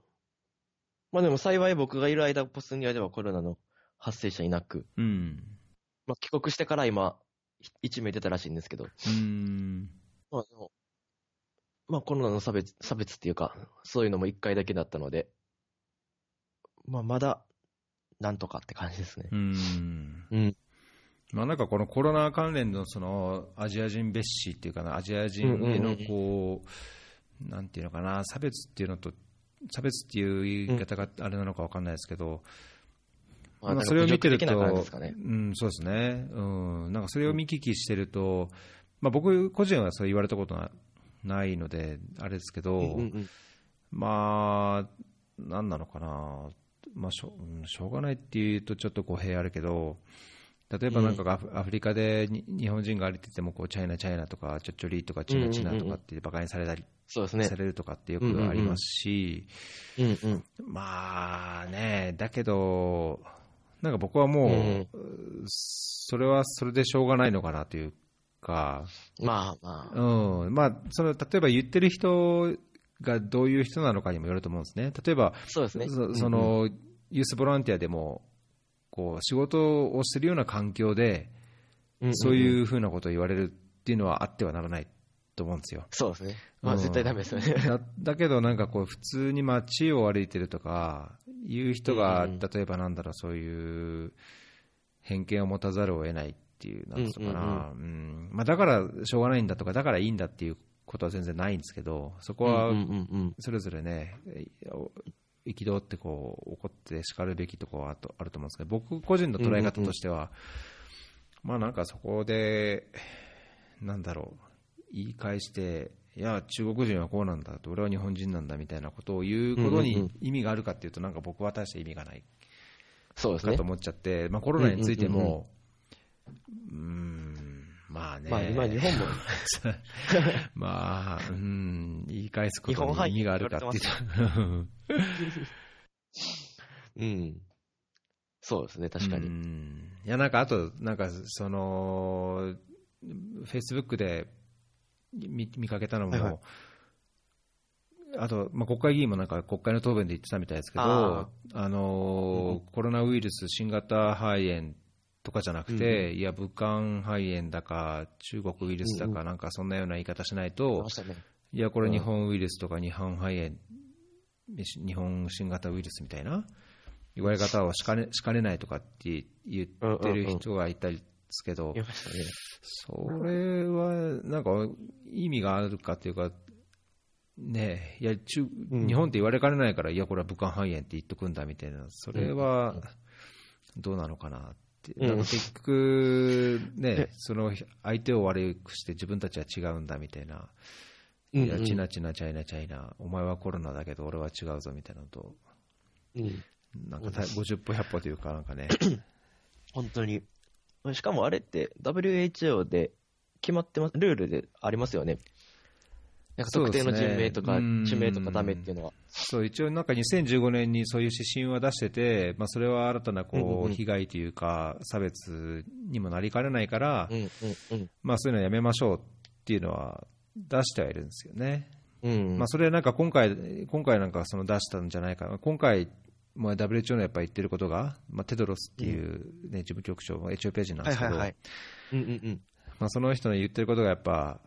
Speaker 2: まあでも幸い僕がいる間、ボスニアではコロナの発生者いなく、
Speaker 1: うん、
Speaker 2: まあ帰国してから今、1名出たらしいんですけど、
Speaker 1: うん、
Speaker 2: まあでも、まあコロナの差別、差別っていうか、そういうのも1回だけだったので、まあまだ、なんとかって感じですね
Speaker 1: う。ん。
Speaker 2: うん。
Speaker 1: まあ、なんかこのコロナ関連のそのアジア人蔑視っていうかな、アジア人へのこう、なんていうのかな、差別っていうのと、差別っていう言い方があれなのか分かんないですけど、それを見てると、
Speaker 2: ね。
Speaker 1: うん、そうですね、うん、なんかそれを見聞きしてると、まあ、僕個人はそう言われたことはないので、あれですけど、
Speaker 2: うんうんうん。
Speaker 1: まあ、なんなのかな、まあしょうんしょうがないっていうとちょっと語弊あるけど、例えばなんかアフ,、アフリカでに日本人が歩いててもこう、チャイナ、チャイナとか、ちょっちょりとか、チナチナとかってバカにされたり、
Speaker 2: そうですね
Speaker 1: さ。れるとかってよくありますし、
Speaker 2: うんうん。
Speaker 1: まあね、だけど、なんか僕はもう、それはそれでしょうがないのかなというか、
Speaker 2: まあまあ。
Speaker 1: うんまあ、その例えば言ってる人がどういう人なのかにもよると思うんですね。例えば、
Speaker 2: そうですね。
Speaker 1: そそのユースボランティアでもこう仕事をしてるような環境で、そういうふうなことを言われるっていうのはあってはならないと思うんですよ。
Speaker 2: そうですね。まあ
Speaker 1: うん。
Speaker 2: 絶対ダメですよね。
Speaker 1: だだけど、なんかこう普通に街を歩いてるとかいう人が、例えばなんだろう、そういう偏見を持たざるを得ないっていう、なんつうのかな、うんまあ、だからしょうがないんだとか、だからいいんだっていうことは全然ないんですけど、そこは
Speaker 2: うんうんうん。
Speaker 1: それぞれね、憤ってこう怒って叱るべきところはあとあると思うんですけど、僕個人の捉え方としては、まあなんかそこで、なんだろう、言い返して、いや、中国人はこうなんだと、俺は日本人なんだみたいなことを言うことに
Speaker 2: ん
Speaker 1: 意味があるかっていうと、なんか僕は大して意味がない
Speaker 2: そうですね
Speaker 1: かと。思っちゃって、まあ、コロナについても、うーん、まあね、
Speaker 2: まあ今日本も、
Speaker 1: まあ、うん、言い返すことに意味があるかっていう。と、
Speaker 2: うん。そうですね、確か
Speaker 1: う
Speaker 2: に。
Speaker 1: ん。いや、なんかあと、なんかその、フェイスブックで見見かけたのも、
Speaker 2: はいはい。
Speaker 1: あと、まあ、国会議員もなんか国会の答弁で言ってたみたいですけど、
Speaker 2: あ
Speaker 1: あのーコロナウイルス、新型肺炎とかじゃなくて、いや、武漢肺炎だか、中国ウイルスだか、
Speaker 2: うんう
Speaker 1: なんかそんなような言い方しないと。いや、これ
Speaker 2: うん
Speaker 1: 日本ウイルスとか日本肺炎、日本新型ウイルスみたいな言われ方をしかねしかねないとかって言ってる人がいたりですけど。それはなんか意味があるかっていうか、ねえいや中
Speaker 2: うん。
Speaker 1: 日本って言われかねないから、いや、これは武漢肺炎って言っとくんだみたいな、それはどうなのかなって、
Speaker 2: うん
Speaker 1: なんか結局、ね
Speaker 2: え、
Speaker 1: その相手を悪くして自分たちは違うんだみたいな、
Speaker 2: うん
Speaker 1: いや、チナチナ、チャイナ、チャイナ、お前はコロナだけど俺は違うぞみたいなのと、
Speaker 2: うん。
Speaker 1: なんかた50歩、100歩というか、なんかね、
Speaker 2: 本当に。しかもあれって WHO で決まってます、ルールでありますよね。なんか特定の人名とか、地名とかダメっていうのは。
Speaker 1: そう一応、なんか2015年にそういう指針は出してて、まあ、それは新たなこ
Speaker 2: う
Speaker 1: うん被害というか、差別にもなりかねないからまあ、そういうのはやめましょうっていうのは出してはいるんですよね。
Speaker 2: うん。うん。
Speaker 1: まあ、それなんか今回、今回なんかその出したんじゃないか、今回、もう WHO のやっぱ言ってることが、まあ、テドロスっていう、ね、事務局長、エチオピア人なんですけど、
Speaker 2: はいはいはい。うんうんうん。
Speaker 1: まあ、その人の言ってることがやっぱ、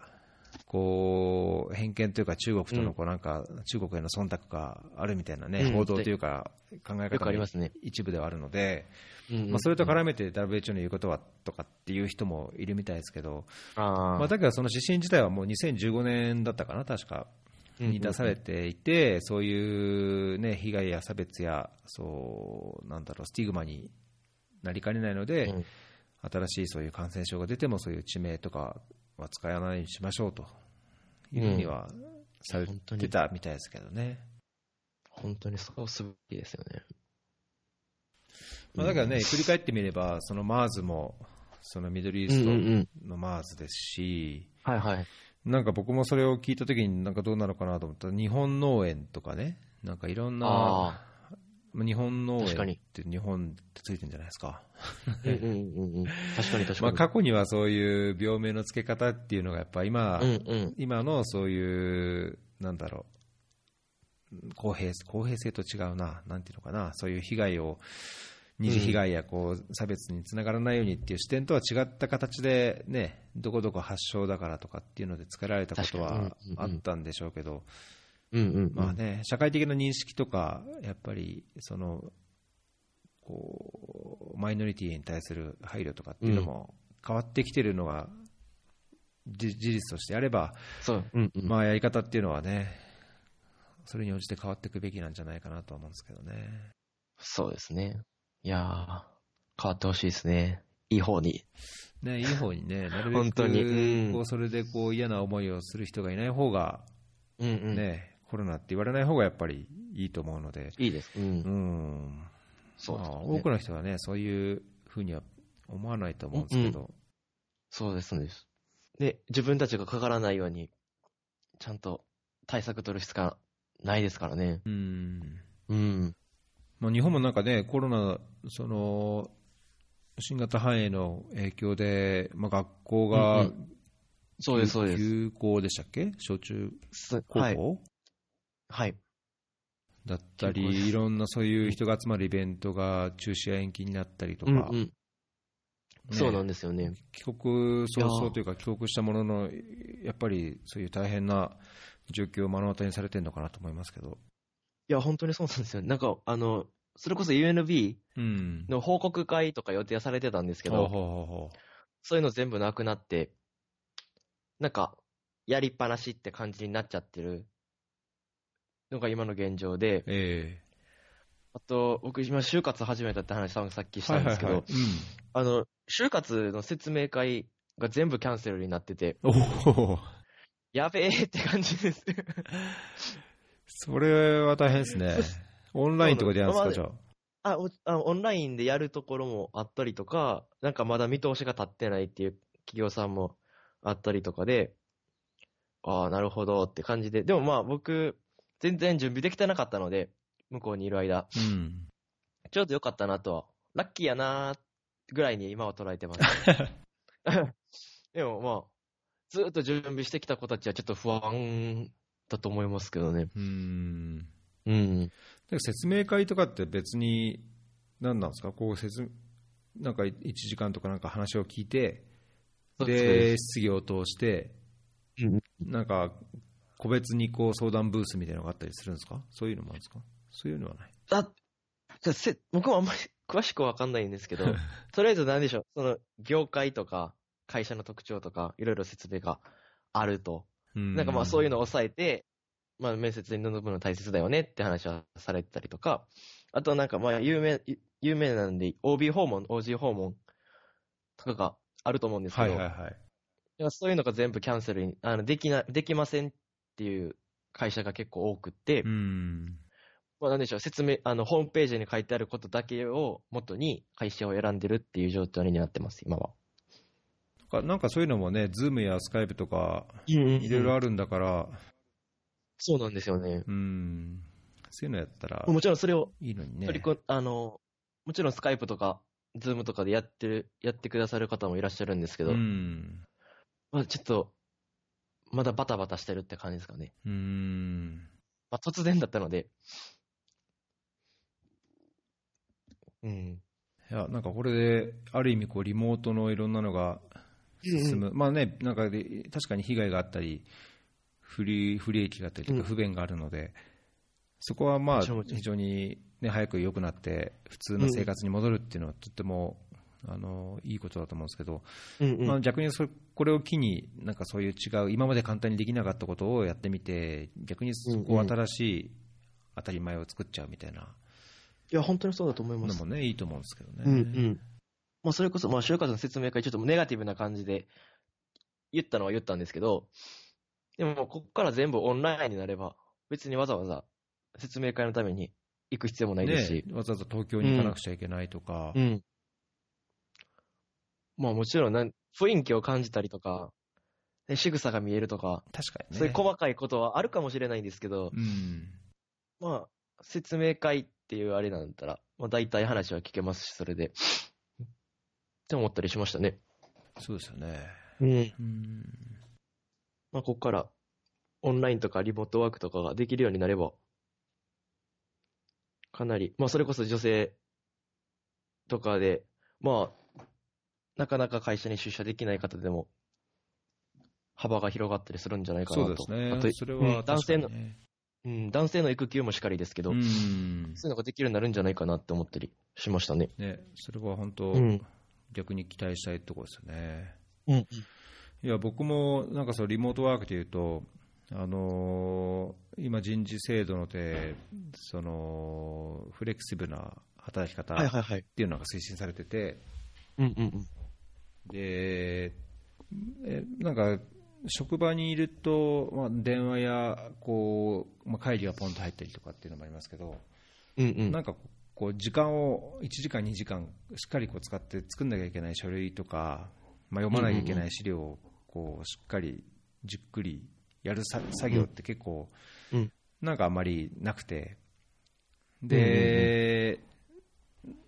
Speaker 1: こう偏見というか、中国とのこうなんか、中国への忖度があるみたいなね、
Speaker 2: うん。
Speaker 1: 報道というか、考え方の
Speaker 2: ありますね。
Speaker 1: 一部ではあるので、まあ、それと絡めて WHO の言うことはとかっていう人もいるみたいですけど、まあ、だけどその指針自体はもう2015年だったかな、確か。に出されていて、そういう、ね、被害や差別やそうなんだろうスティグマになりかねないので、
Speaker 2: うん。
Speaker 1: 新しいそういう感染症が出てもそういう地名とかは使わないようにしましょうというふうにはされてたみたいですけどね。
Speaker 2: 本当にそうすべきですよね。
Speaker 1: まあ、だからね、振り返ってみれば、その MERS もそのミドルイース
Speaker 2: うんうんうん。
Speaker 1: トの MERS ですし、
Speaker 2: はいはい。
Speaker 1: なんか僕もそれを聞いたときに、なんかどうなのかなと思ったら、日本農園とかね、なんかいろんな、日本農
Speaker 2: 確かに
Speaker 1: 園って日本ってついてるんじゃないですか。
Speaker 2: うんうんうんうん。確かに確か
Speaker 1: まあ、
Speaker 2: に。
Speaker 1: 過去にはそういう病名の付け方っていうのがやっぱ今、
Speaker 2: うんうん。
Speaker 1: 今のそういう、なんだろう、公平公平性と違うな、なんていうのかな、そういう被害を、二次被害やこう差別につながらないようにっていう視点とは違った形で、ね、どこどこ発祥だからとかっていうので作られたことはあったんでしょうけど、
Speaker 2: うんうんうん。
Speaker 1: まあね、社会的な認識とか、やっぱりそのこうマイノリティに対する配慮とかっていうのも変わってきてるのがじ事実としてあれば、
Speaker 2: そう。うんうん。
Speaker 1: まあ、やり方っていうのはね、それに応じて変わっていくべきなんじゃないかなと思うんですけどね。
Speaker 2: そうですね。いやー、変わってほしいですね。いい方に。
Speaker 1: ね、いい方にね、なるべく
Speaker 2: 本当にうん
Speaker 1: こうそれでこう嫌な思いをする人がいない方が、
Speaker 2: うんうん。
Speaker 1: ね、コロナって言われない方がやっぱりいいと思うので、
Speaker 2: いいです。うん。
Speaker 1: うん、
Speaker 2: そうですね
Speaker 1: まあ多くの人はね、そういうふうには思わないと思うんですけど、
Speaker 2: そうです、そうです。で、自分たちがかからないように、ちゃんと対策取るしかないですからね。
Speaker 1: うん
Speaker 2: うん。
Speaker 1: まあ、日本もなんかね、コロナ、その新型肺炎の影響で、まあ、学校が、
Speaker 2: うんうそうです、そうです。
Speaker 1: 休校でしたっけ？小中
Speaker 2: す
Speaker 1: 高校、
Speaker 2: はい。はい。
Speaker 1: だったり、いろんなそういう人が集まるイベントが中止や延期になったりとか、
Speaker 2: うんうん。
Speaker 1: ね
Speaker 2: そうなんですよね。
Speaker 1: 帰国早々というか、帰国したものの、やっぱりそういう大変な状況を目の当たりにされてるのかなと思いますけど。
Speaker 2: いや、本当にそうなんですよ。なんか、あの、それこそ UNB
Speaker 1: うん。
Speaker 2: の報告会とか予定されてたんですけど、
Speaker 1: ほうほうほうほう
Speaker 2: そういうの全部なくなって、なんか、やりっぱなしって感じになっちゃってるのが今の現状で、
Speaker 1: え
Speaker 2: あと、僕今、就活始めたって話、さっき
Speaker 1: え
Speaker 2: したんですけど、あの、就活の説明会が全部キャンセルになってて、やべえって感じです。
Speaker 1: それは大変ですね。オンラインとかでやるんですか、じゃあ。
Speaker 2: あオンラインでやるところもあったりとか、なんかまだ見通しが立ってないっていう企業さんもあったりとかで、ああ、なるほどって感じで、でもまあ僕、全然準備できてなかったので、向こうにいる間、
Speaker 1: うん。
Speaker 2: ちょうどよかったなとは、ラッキーやなーぐらいに今は捉えてます。でもまあ、ずーっと準備してきた子たちはちょっと不安だと思いますけどね。
Speaker 1: うん。
Speaker 2: うん。
Speaker 1: で説明会とかって別に、何なんですか、こう説なんか1時間とかなんか話を聞いて、
Speaker 2: で
Speaker 1: 質疑応答して、
Speaker 2: うん
Speaker 1: なんか個別にこう相談ブースみたいなのがあったりするんですか、そういうのもあるんですか、そういうのはない。
Speaker 2: あ、じゃあせ僕もあんまり詳しくわかんないんですけど、とりあえず何でしょう、その業界とか会社の特徴とかいろいろ説明があると。なんかまあそういうのを抑えて、まあ面接に臨むの大切だよねって話はされてたりとか、あとなんかまあ有名、有名なんで OB 訪問、OG 訪問とかがあると思うんですけど、
Speaker 1: はいはいはい。
Speaker 2: そういうのが全部キャンセルに、あの、できな、できませんっていう会社が結構多くって、
Speaker 1: うん。
Speaker 2: まあなんでしょう、説明、あの、ホームページに書いてあることだけを元に会社を選んでるっていう状態になってます、今は。
Speaker 1: なんかなんかそういうのもね、ズームやスカイプとか、
Speaker 2: い
Speaker 1: いろいろあるんだから、
Speaker 2: そうなんですよね。
Speaker 1: うん、そういうのやったら
Speaker 2: もちろんそれを
Speaker 1: いいのにね。
Speaker 2: 取りこ、あの、もちろんスカイプとか、ズームとかでやってる、やってくださる方もいらっしゃるんですけど、
Speaker 1: うん。
Speaker 2: まあちょっと、まだバタバタしてるって感じですかね。
Speaker 1: うん。
Speaker 2: まあ突然だったので。うん。
Speaker 1: いや、なんかこれで、ある意味こう、リモートのいろんなのが進む、まあね、なんかで確かに被害があったり、不利不利益があったりとか、不便があるので、そこはまあ非常に、ね、早く良くなって、普通の生活に戻るっていうのは、とってもあのいいことだと思うんですけど、
Speaker 2: うんうん
Speaker 1: まあ、逆にそれこれを機に、なんかそういう違う、今まで簡単にできなかったことをやってみて、逆にそこを新しい当たり前を作っちゃうみたいない
Speaker 2: や、本当にそうだと思います。
Speaker 1: のもね、いいと思うんですけどね。
Speaker 2: うんうん。まあ、それこそ、まあ、就活の説明会、ちょっとネガティブな感じで言ったのは言ったんですけど、でも、ここから全部オンラインになれば、別にわざわざ説明会のために行く必要もないですし、
Speaker 1: ね、わざわざ東京に行かなくちゃいけないとか、
Speaker 2: うん。まあ、もちろんなん、雰囲気を感じたりとか、ね、仕草が見えるとか、
Speaker 1: 確かにね。
Speaker 2: そういう細かいことはあるかもしれないんですけど、
Speaker 1: うん
Speaker 2: まあ、説明会っていうあれなんだったら、まあ、大体話は聞けますし、それで。って思ったりしましたね。
Speaker 1: そうですよね。
Speaker 2: うん。
Speaker 1: うん
Speaker 2: まあ、ここから、オンラインとかリモートワークとかができるようになれば、かなり、まあ、それこそ女性とかで、まあ、なかなか会社に出社できない方でも、幅が広がったりするんじゃないかな
Speaker 1: そう
Speaker 2: と。
Speaker 1: ですね
Speaker 2: あと。
Speaker 1: それ
Speaker 2: うん
Speaker 1: は
Speaker 2: 男性のうん、男性の育休もしかりですけど、
Speaker 1: うん
Speaker 2: そういうのができるようになるんじゃないかなって思ったりしましたね。
Speaker 1: ね、それは本当、
Speaker 2: うん。
Speaker 1: 逆に期待したいところですよね。
Speaker 2: うん。
Speaker 1: いや、僕もなんかそうリモートワークでいうと、あのー今、人事制度ので、そのフレキシブルな働き方っ。ていうのが推進されてて、
Speaker 2: うんうんうん。
Speaker 1: でえなんか職場にいると、まあ、電話やこう、まあ、会議がポンと入ったりとかっていうのもありますけど、
Speaker 2: うんうん。
Speaker 1: なんかこう時間を1時間、2時間しっかりこう使って作んなきゃいけない書類とか、まあ、読まなきゃいけない資料をこうしっかりじっくりやるさ作業って結構
Speaker 2: うん。
Speaker 1: なんかあんまりなくて、で、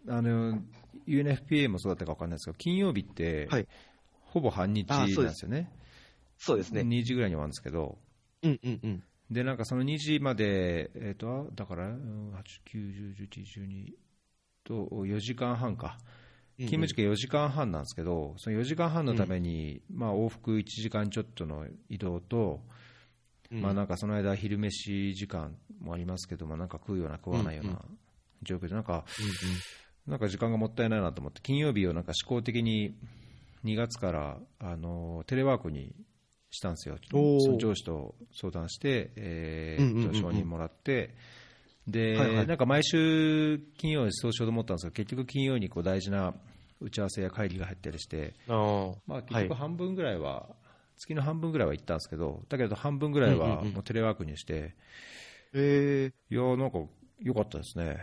Speaker 1: あの UNFPA もそうだったか分かんないですけど、金曜日って
Speaker 2: はい
Speaker 1: ほぼ半日なん
Speaker 2: です
Speaker 1: よね。
Speaker 2: そうですね。
Speaker 1: 2時ぐらいに終わるんですけど、
Speaker 2: うんうんうん。
Speaker 1: で、なんかその2時まで、えっ、と、だから、うん8、9、10、11、12と4時間半か。勤務時間4時間半なんですけど、その4時間半のために、まあ往復1時間ちょっとの移動と、
Speaker 2: うん
Speaker 1: まあなんかその間昼飯時間もありますけど、まあなんか食うような食わないよう
Speaker 2: うんう
Speaker 1: な状況で、なんか、
Speaker 2: うん
Speaker 1: なんか時間がもったいないなと思って、金曜日をなんか思考的に2月からあのテレワークにしたんですよ、その上司と相談して、え承認もらって、で、
Speaker 2: はいはい。
Speaker 1: なんか毎週金曜にそうしようと思ったんですけど、結局金曜にこう大事な打ち合わせや会議が入ったりして。まあ、結局半分ぐらいは、月の半分ぐらいは行ったんですけど、だけど半分ぐらいは
Speaker 2: うんうんうん
Speaker 1: もうテレワークにして、
Speaker 2: ええ
Speaker 1: いやーなんか良かったですね。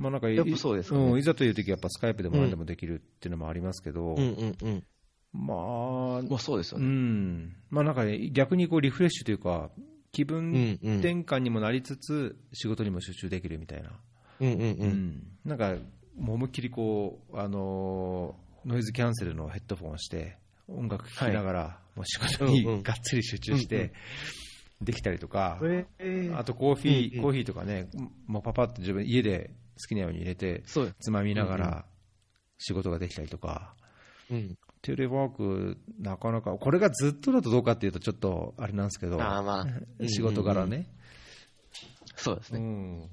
Speaker 1: まあなんかい
Speaker 2: やっぱそうですかね
Speaker 1: うん、いざという時はやっぱスカイプでも何でもできるっていうのもありますけど、
Speaker 2: うんうんうん。
Speaker 1: まあ、
Speaker 2: まあそうですよ
Speaker 1: う
Speaker 2: ね。
Speaker 1: ん、まあなんかね、逆にこうリフレッシュというか、気分
Speaker 2: うんうん。
Speaker 1: 転換にもなりつつ、仕事にも集中できるみたいな、
Speaker 2: うんうんう。
Speaker 1: うんんなんか思いっきりこう、あのーノイズキャンセルのヘッドフォンをして、音楽聴きながら、もう仕事に
Speaker 2: うんうん
Speaker 1: がっつり集中してできたりとか、
Speaker 2: ええ
Speaker 1: あとコーヒー、
Speaker 2: うんうん
Speaker 1: コーヒーとかね、もうパパッと自分家で好きなように入れて。つまみなが
Speaker 2: うんう
Speaker 1: ら仕事ができたりとか、
Speaker 2: うん。
Speaker 1: テレワーク、なかなか、これがずっとだとどうかっていうと、ちょっとあれなんですけど、
Speaker 2: まあ。
Speaker 1: 仕事柄ね、
Speaker 2: そうですね。
Speaker 1: うん、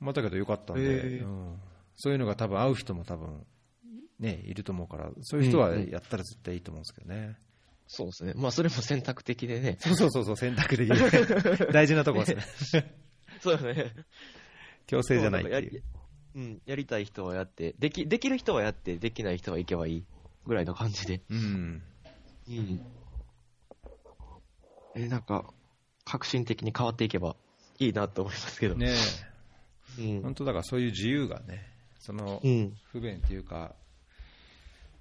Speaker 1: まあ、だけどよかったんで、
Speaker 2: へえ
Speaker 1: うんそういうのが多分合う人も多分ね、いると思うから、そういう人は
Speaker 2: うんうん
Speaker 1: やったら絶対いいと思うんですけどね。
Speaker 2: そうですね。まあそれも選択的でね。
Speaker 1: そうそうそうそう、選択的で 大事なところですね。
Speaker 2: そうですね。
Speaker 1: 強制じゃないって
Speaker 2: や
Speaker 1: いう
Speaker 2: り。うん、やりたい人はやって、でき、できる人はやって、できない人は行けばいいぐらいの感じで。
Speaker 1: うん
Speaker 2: うん。え、なんか、革新的に変わっていけばいいなと思いますけど。
Speaker 1: ね
Speaker 2: うん。
Speaker 1: 本当だからそういう自由がね、その
Speaker 2: うん。
Speaker 1: 不便っていうか、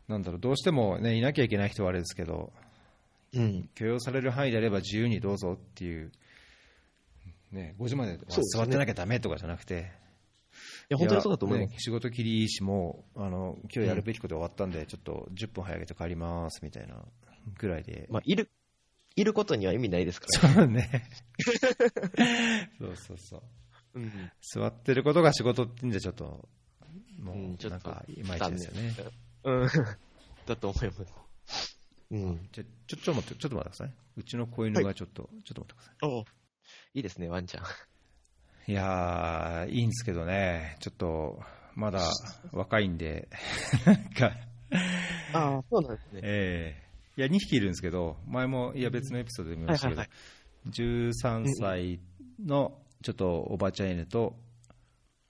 Speaker 1: なんだろう、どうしてもね、いなきゃいけない人はあれですけど、
Speaker 2: うん。
Speaker 1: 許容される範囲であれば自由にどうぞっていう、ね、5時まで座ってなきゃダメとかじゃなくて、
Speaker 2: いや、本当にそうだと思います。
Speaker 1: ね仕事切りいいし、もうあの今日やるべきこと終わったんで、ちょっと10分早げて帰りますみたいなぐらいで、
Speaker 2: まあ、いる、いることには意味ないですから。
Speaker 1: そうね、そうそうそう、
Speaker 2: うん。
Speaker 1: 座ってることが仕事ってんじゃ、ちょっと、も
Speaker 2: うん
Speaker 1: う
Speaker 2: ちょっと
Speaker 1: なんかいまいちですよね。
Speaker 2: うん。だと思います。うん。
Speaker 1: じゃちょちょっと待って、ちょっと待ってください。うちの子犬がちょっと、ちょっと待ってくださ
Speaker 2: おいいですね、ワンちゃん。
Speaker 1: い。いやー、いいんですけどね、ちょっと、まだ若いんで、なんか、
Speaker 2: ああ、そうなんですね。
Speaker 1: ええいや、2匹いるんですけど、前も、いや、別のエピソードで見ましたけど、
Speaker 2: はい
Speaker 1: 13歳のちょっとおばちゃん犬と、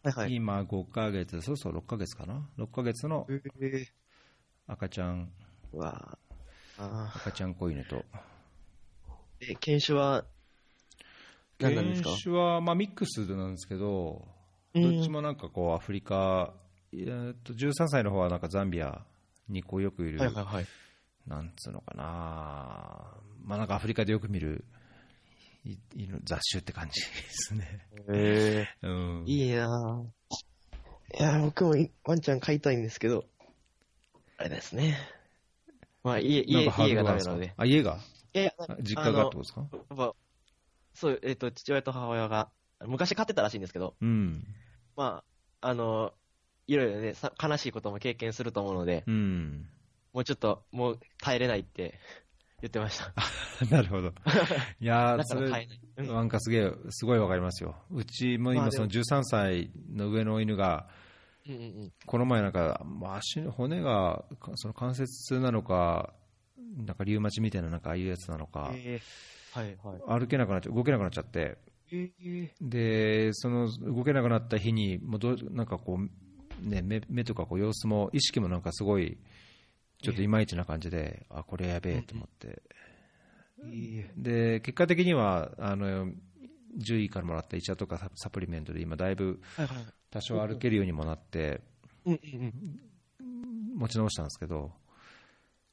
Speaker 2: はいはい。
Speaker 1: 今5ヶ月、そうそう6ヶ月かな、6ヶ月の
Speaker 2: えー、
Speaker 1: 赤ちゃん、
Speaker 2: うわああ
Speaker 1: 赤ちゃん子犬と。
Speaker 2: ーえ、犬種は、何なんですか？
Speaker 1: 犬種は、まあ、ミックスなんですけど、
Speaker 2: うん
Speaker 1: どっちもなんかこう、アフリカ、えーっと13歳の方はなんかザンビアにこうよくいる、
Speaker 2: はいはいはい。
Speaker 1: なんつうのかな、まあなんかアフリカでよく見るい犬雑種って感じですね。
Speaker 2: え
Speaker 1: うん、
Speaker 2: ー、いいなぁ。いや、僕もいワンちゃん飼いたいんですけど、あれですね。まあ、家、家、家
Speaker 1: が
Speaker 2: ダメなので。
Speaker 1: あ、家が？
Speaker 2: いや
Speaker 1: 実家がってことですか？
Speaker 2: そう、えっ、と、父親と母親が、昔飼ってたらしいんですけど、
Speaker 1: うん。
Speaker 2: まあ、あの、いろいろね、さ悲しいことも経験すると思うので、
Speaker 1: うん。
Speaker 2: もうちょっと、もう耐えれないって 言ってました。
Speaker 1: なるほど。いやー、
Speaker 2: なん
Speaker 1: かすげえ、すごいわかりますよ。うちも今その13歳の上の犬が、
Speaker 2: うんうんうん。
Speaker 1: この前なんか、まあ足の骨が、かその関節痛なのか、なんかリウマチみたいななんかああいうやつなのか、
Speaker 2: えー、はいはい。
Speaker 1: 歩けなくなっちゃ動けなくなっちゃって、
Speaker 2: えー、
Speaker 1: で、その動けなくなった日に、もうどうなんかこう、ね、目目とかこう様子も、意識もなんかすごい、ちょっといまいちな感じで、あ、これやべえと思って。で、結果的には、あの、獣医からもらった医者とかササプリメントで今だいぶ。多少歩けるようにもなって。持ち直したんですけど、
Speaker 2: よ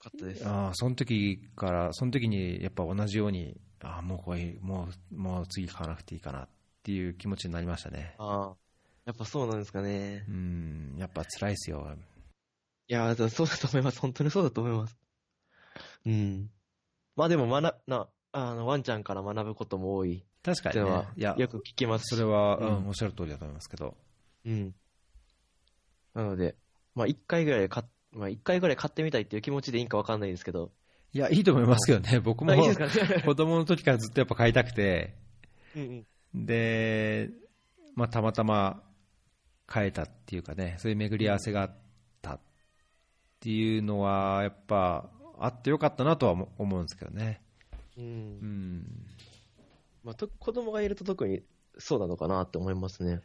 Speaker 2: かったです。
Speaker 1: あーその時から、その時にやっぱ同じように、あーもうこれ、もう、もう次買わなくていいかなっていう気持ちになりましたね。
Speaker 2: ああ。やっぱそうなんですかね
Speaker 1: う。ん、やっぱ辛いですよ。
Speaker 2: いやー、そうだと思います。本当にそうだと思います。うん。まあでも、まな、な、あの、ワンちゃんから学ぶことも多い
Speaker 1: 確かにね
Speaker 2: い
Speaker 1: や、
Speaker 2: よく聞きますし
Speaker 1: それは、
Speaker 2: う
Speaker 1: うんん、おっしゃる通りだと思いますけど。
Speaker 2: うん。なので、まあ一回ぐらい買っ、まあ一回ぐらい買ってみたいっていう気持ちでいいんかわかんないですけど。
Speaker 1: いや、いいと思いますけどね。僕も。子供の時からずっとやっぱ買いたくて、
Speaker 2: うんうん。
Speaker 1: で、まあ、たまたま買えたっていうかね、そういう巡り合わせがあったっていうのは、やっぱあってよかったなとは思思うんですけどね。
Speaker 2: う。
Speaker 1: うんん。
Speaker 2: まあと、子供がいると特にそうなのかなって思いますね。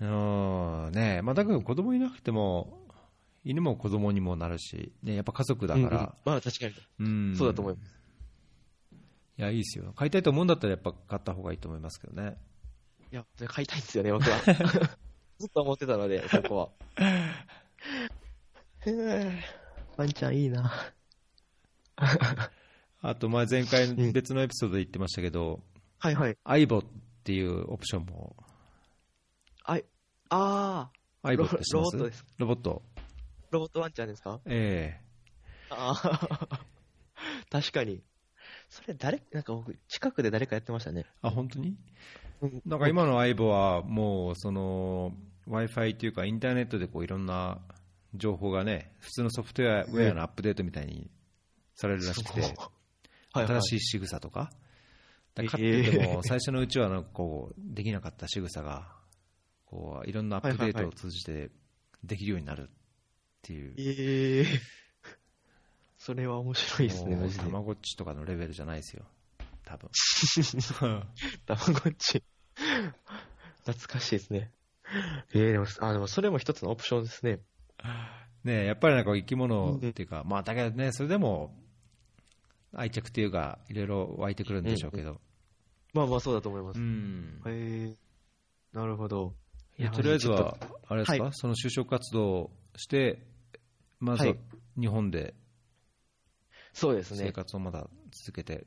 Speaker 1: うんねまあ、だけど子供いなくても、犬も子供にもなるし、ね、やっぱ家族だか
Speaker 2: うんうん
Speaker 1: ら、
Speaker 2: まあ確かに。
Speaker 1: うん
Speaker 2: そうだと思います。
Speaker 1: いや、いいですよ。買いたいと思うんだったらやっぱ買った方がいいと思いますけどね。
Speaker 2: いや、それ買いたいんですよね、僕は。ずっと思ってたので、そこは。へ ーワンちゃんいいな。
Speaker 1: あと、まあ前回
Speaker 2: うん
Speaker 1: 別のエピソードで言ってましたけど、
Speaker 2: はいはい。
Speaker 1: アイボっていうオプションも、
Speaker 2: あい、あ
Speaker 1: アイボって知ってます？
Speaker 2: ロボットです。
Speaker 1: ロボット。
Speaker 2: ー、ロボットワンちゃんですか？
Speaker 1: え
Speaker 2: ああ、確かに。それ誰、なんか僕、近くで誰かやってましたね。
Speaker 1: えあ、本当に？
Speaker 2: うん。
Speaker 1: なんか今のアイボはもう、その、Wi-Fi っていうかインターネットでこういろんな情報がね、普通のソフトウェアウェアのアップデートみたいにされるらしくて、
Speaker 2: はいはい。
Speaker 1: 新しい仕草とか、だかってても最初のうちはなんかこう、できなかった仕草が、こう、いろんなアップデートを通じてできるようになるっていう。
Speaker 2: ええ それは面白いですね、マジで。
Speaker 1: たまごっちとかのレベルじゃないですよ、多分。
Speaker 2: たまごっち。懐かしいですね。ええでも、あ、でもそれも一つのオプションですね。
Speaker 1: ねえやっぱりなんか生き物っていうか、まあだけどね、それでも愛着っていうか、いろいろ湧いてくるんでしょうけど、
Speaker 2: まあまあそうだと思います。
Speaker 1: うん
Speaker 2: へえなるほど。
Speaker 1: とりあえずは、あれですか、
Speaker 2: は
Speaker 1: その就職活動をして、まず日本で
Speaker 2: そうですね。
Speaker 1: 生活をまだ続けて、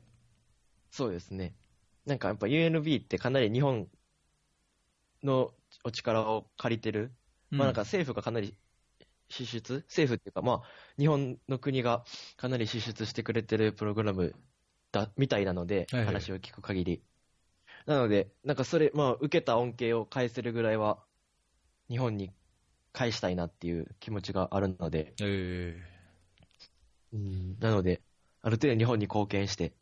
Speaker 2: そうですね。なんかやっぱ UNB ってかなり日本のお力を借りてる。まあなんか政府がかなり支出？政府っていうかまあ日本の国がかなり支出してくれてるプログラムだ、みたいなので、
Speaker 1: はいはい
Speaker 2: 話を聞く限り。なので、なんかそれ、まあ受けた恩恵を返せるぐらいは日本に返したいなっていう気持ちがあるので、
Speaker 1: え
Speaker 2: うんなので、ある程度日本に貢献して、っ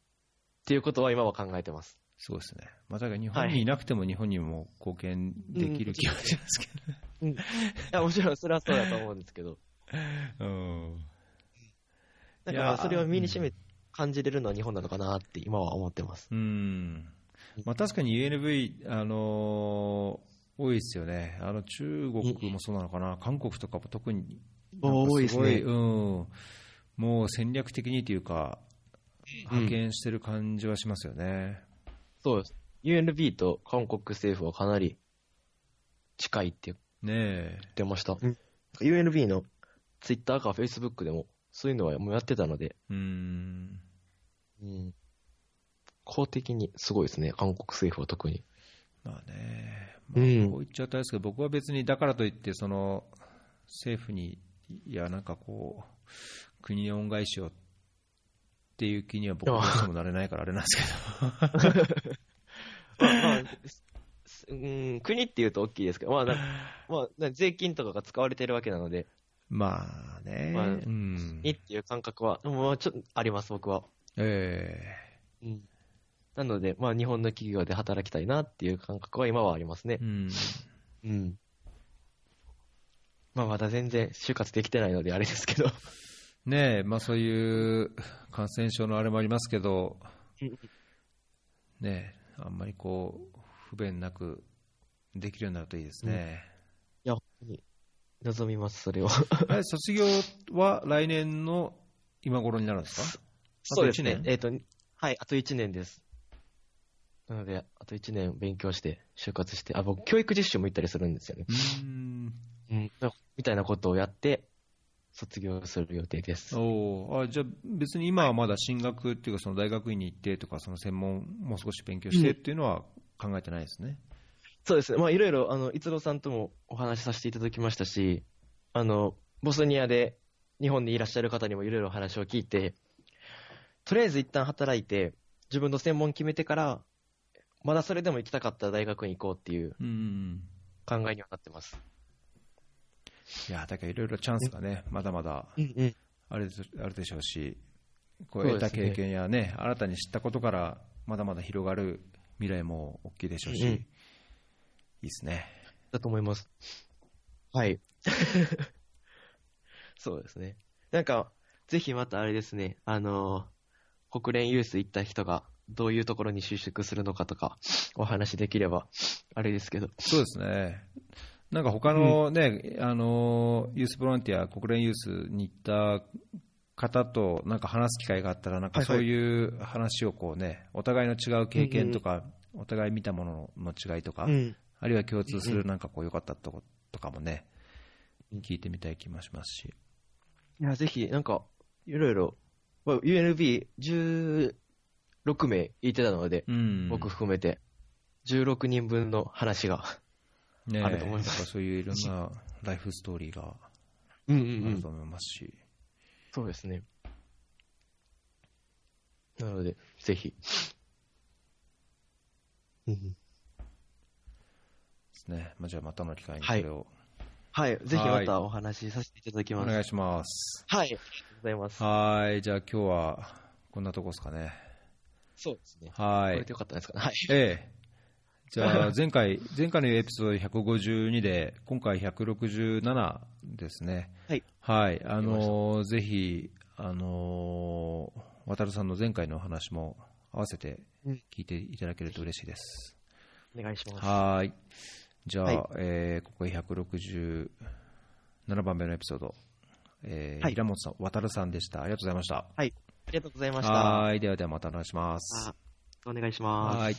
Speaker 2: ていうことは今は考えてます。
Speaker 1: そうですね。まあ、だから日本にいなくても日本にも貢献できる気がしますけ
Speaker 2: うん。いや、もちろんそれはそうだと思うんですけど、
Speaker 1: ど。うん。
Speaker 2: なんかまあそれを身にしめ、感じれるのは日本なのかなって今は思ってます。
Speaker 1: うん。まあ、確かに UNV、あのー多いですよね。あの中国もそうなのかな、韓国とかも特に。
Speaker 2: 多いですね
Speaker 1: うん。もう戦略的にというか、
Speaker 2: うん
Speaker 1: 派遣してる感じはしますよね。
Speaker 2: そうです。UNB と韓国政府はかなり近いって言。ってました。UNB の Twitter か Facebook でもそういうのはもうやってたので、
Speaker 1: うん。
Speaker 2: うん、公的にすごいですね、韓国政府は特に。
Speaker 1: まあね、
Speaker 2: うん。
Speaker 1: まあ、こう言っちゃったんですけど、僕は別にだからといって、その政府に、いや、なんかこう、国に恩返しをっていう気には僕どうしてもなれないから、あれなんですけど、
Speaker 2: まあうん、国っていうと大きいですけど、まあな、まあ、な税金とかが使われてるわけなので、
Speaker 1: まあね、
Speaker 2: まあ
Speaker 1: うん、
Speaker 2: いいっていう感覚は、もうちょっとあります、僕は。
Speaker 1: え。
Speaker 2: うん。なので、まあ、日本の企業で働きたいなっていう感覚は今はありますね
Speaker 1: え。うん、
Speaker 2: うん。まあ、まだ全然就活できてないのであれですけど。
Speaker 1: ねえ、まあそういう感染症のあれもありますけど、ねえ、あんまりこう、不便なくできるようになるといいですね。
Speaker 2: いや、本当に、望みます、それを。
Speaker 1: あれ卒業は来年の今頃になるんですか？
Speaker 2: そうです
Speaker 1: あと。一年？
Speaker 2: ねえっ、と、はい、あと1年です。なので、あと1年勉強して、就活して、あ、僕、教育実習も行ったりするんですよね。
Speaker 1: うーん
Speaker 2: うん。みたいなことをやって、卒業する予定です。
Speaker 1: おーあじゃあ別に今はまだ進学っていうか、その大学院に行ってとか、その専門もう少し勉強してっていうのは考えてないですね。
Speaker 2: そうですね。まあ、いろいろ、あの、逸郎さんともお話しさせていただきましたし、あの、ボスニアで日本にいらっしゃる方にもいろいろ話を聞いて、とりあえず一旦働いて、自分の専門決めてから、まだそれでも行きたかったら大学に行こうっていう
Speaker 1: うん
Speaker 2: 考えにはなってます。
Speaker 1: いやだからいろいろチャンスがね、まだまだ。あるあるでしょうし、こう得た経験やね、新たに知ったことから、まだまだ広がる未来も大きいでしょうし、
Speaker 2: うんうん
Speaker 1: いいですね。
Speaker 2: だと思います。はい。そうですね。なんか、ぜひまたあれですね、あの、国連ユース行った人がどういうところに就職するのかとか、お話できれば、あれですけど。
Speaker 1: そうですね。なんか他のね、あの、ユースボランティア、国連ユースに行った方となんか話す機会があったら、なんかそういう話をこうね、お互いの違う経験とか、お互い見たものの違いとか、
Speaker 2: ん。
Speaker 1: あるいは共通す
Speaker 2: うん
Speaker 1: るなんかこう良かったとことかもね、聞いてみたい気もしますし。
Speaker 2: いや、ぜひ、なんか、いろいろ、まあ UNB16 名いてたので、
Speaker 1: うん。
Speaker 2: 僕含めて、16人分の話が。
Speaker 1: ね
Speaker 2: あると思います
Speaker 1: そういういろんなライフストーリーが
Speaker 2: うん
Speaker 1: あると思いますし。
Speaker 2: そうですね。なので、ぜひ。うん
Speaker 1: ですね。まあ、じゃあまたの機会にそ
Speaker 2: はい
Speaker 1: れを
Speaker 2: はい、ぜひまたお話しさせていただきます。
Speaker 1: お願いします。
Speaker 2: はい、ありがとうございます。
Speaker 1: はい。じゃあ今日はこんなとこですかね。
Speaker 2: そうですね。
Speaker 1: はい
Speaker 2: これで。よかったですかね。はい。
Speaker 1: ええ。じゃあ 前回、前回のエピソード152で、今回167ですね。
Speaker 2: はい。
Speaker 1: はい。あのーぜひ、あのー渡るさんの前回のお話も合わせて
Speaker 2: うん
Speaker 1: 聞いていただけると嬉しいです。
Speaker 2: お願いします。
Speaker 1: はい。じゃあ、
Speaker 2: はい
Speaker 1: えーここ167番目のエピソード、えー
Speaker 2: はい
Speaker 1: 平本さん、渡るさんでした。ありがとうございました。
Speaker 2: ありがとうございました。
Speaker 1: はい。ではではまたお願いします。
Speaker 2: あお願いします。
Speaker 1: はい。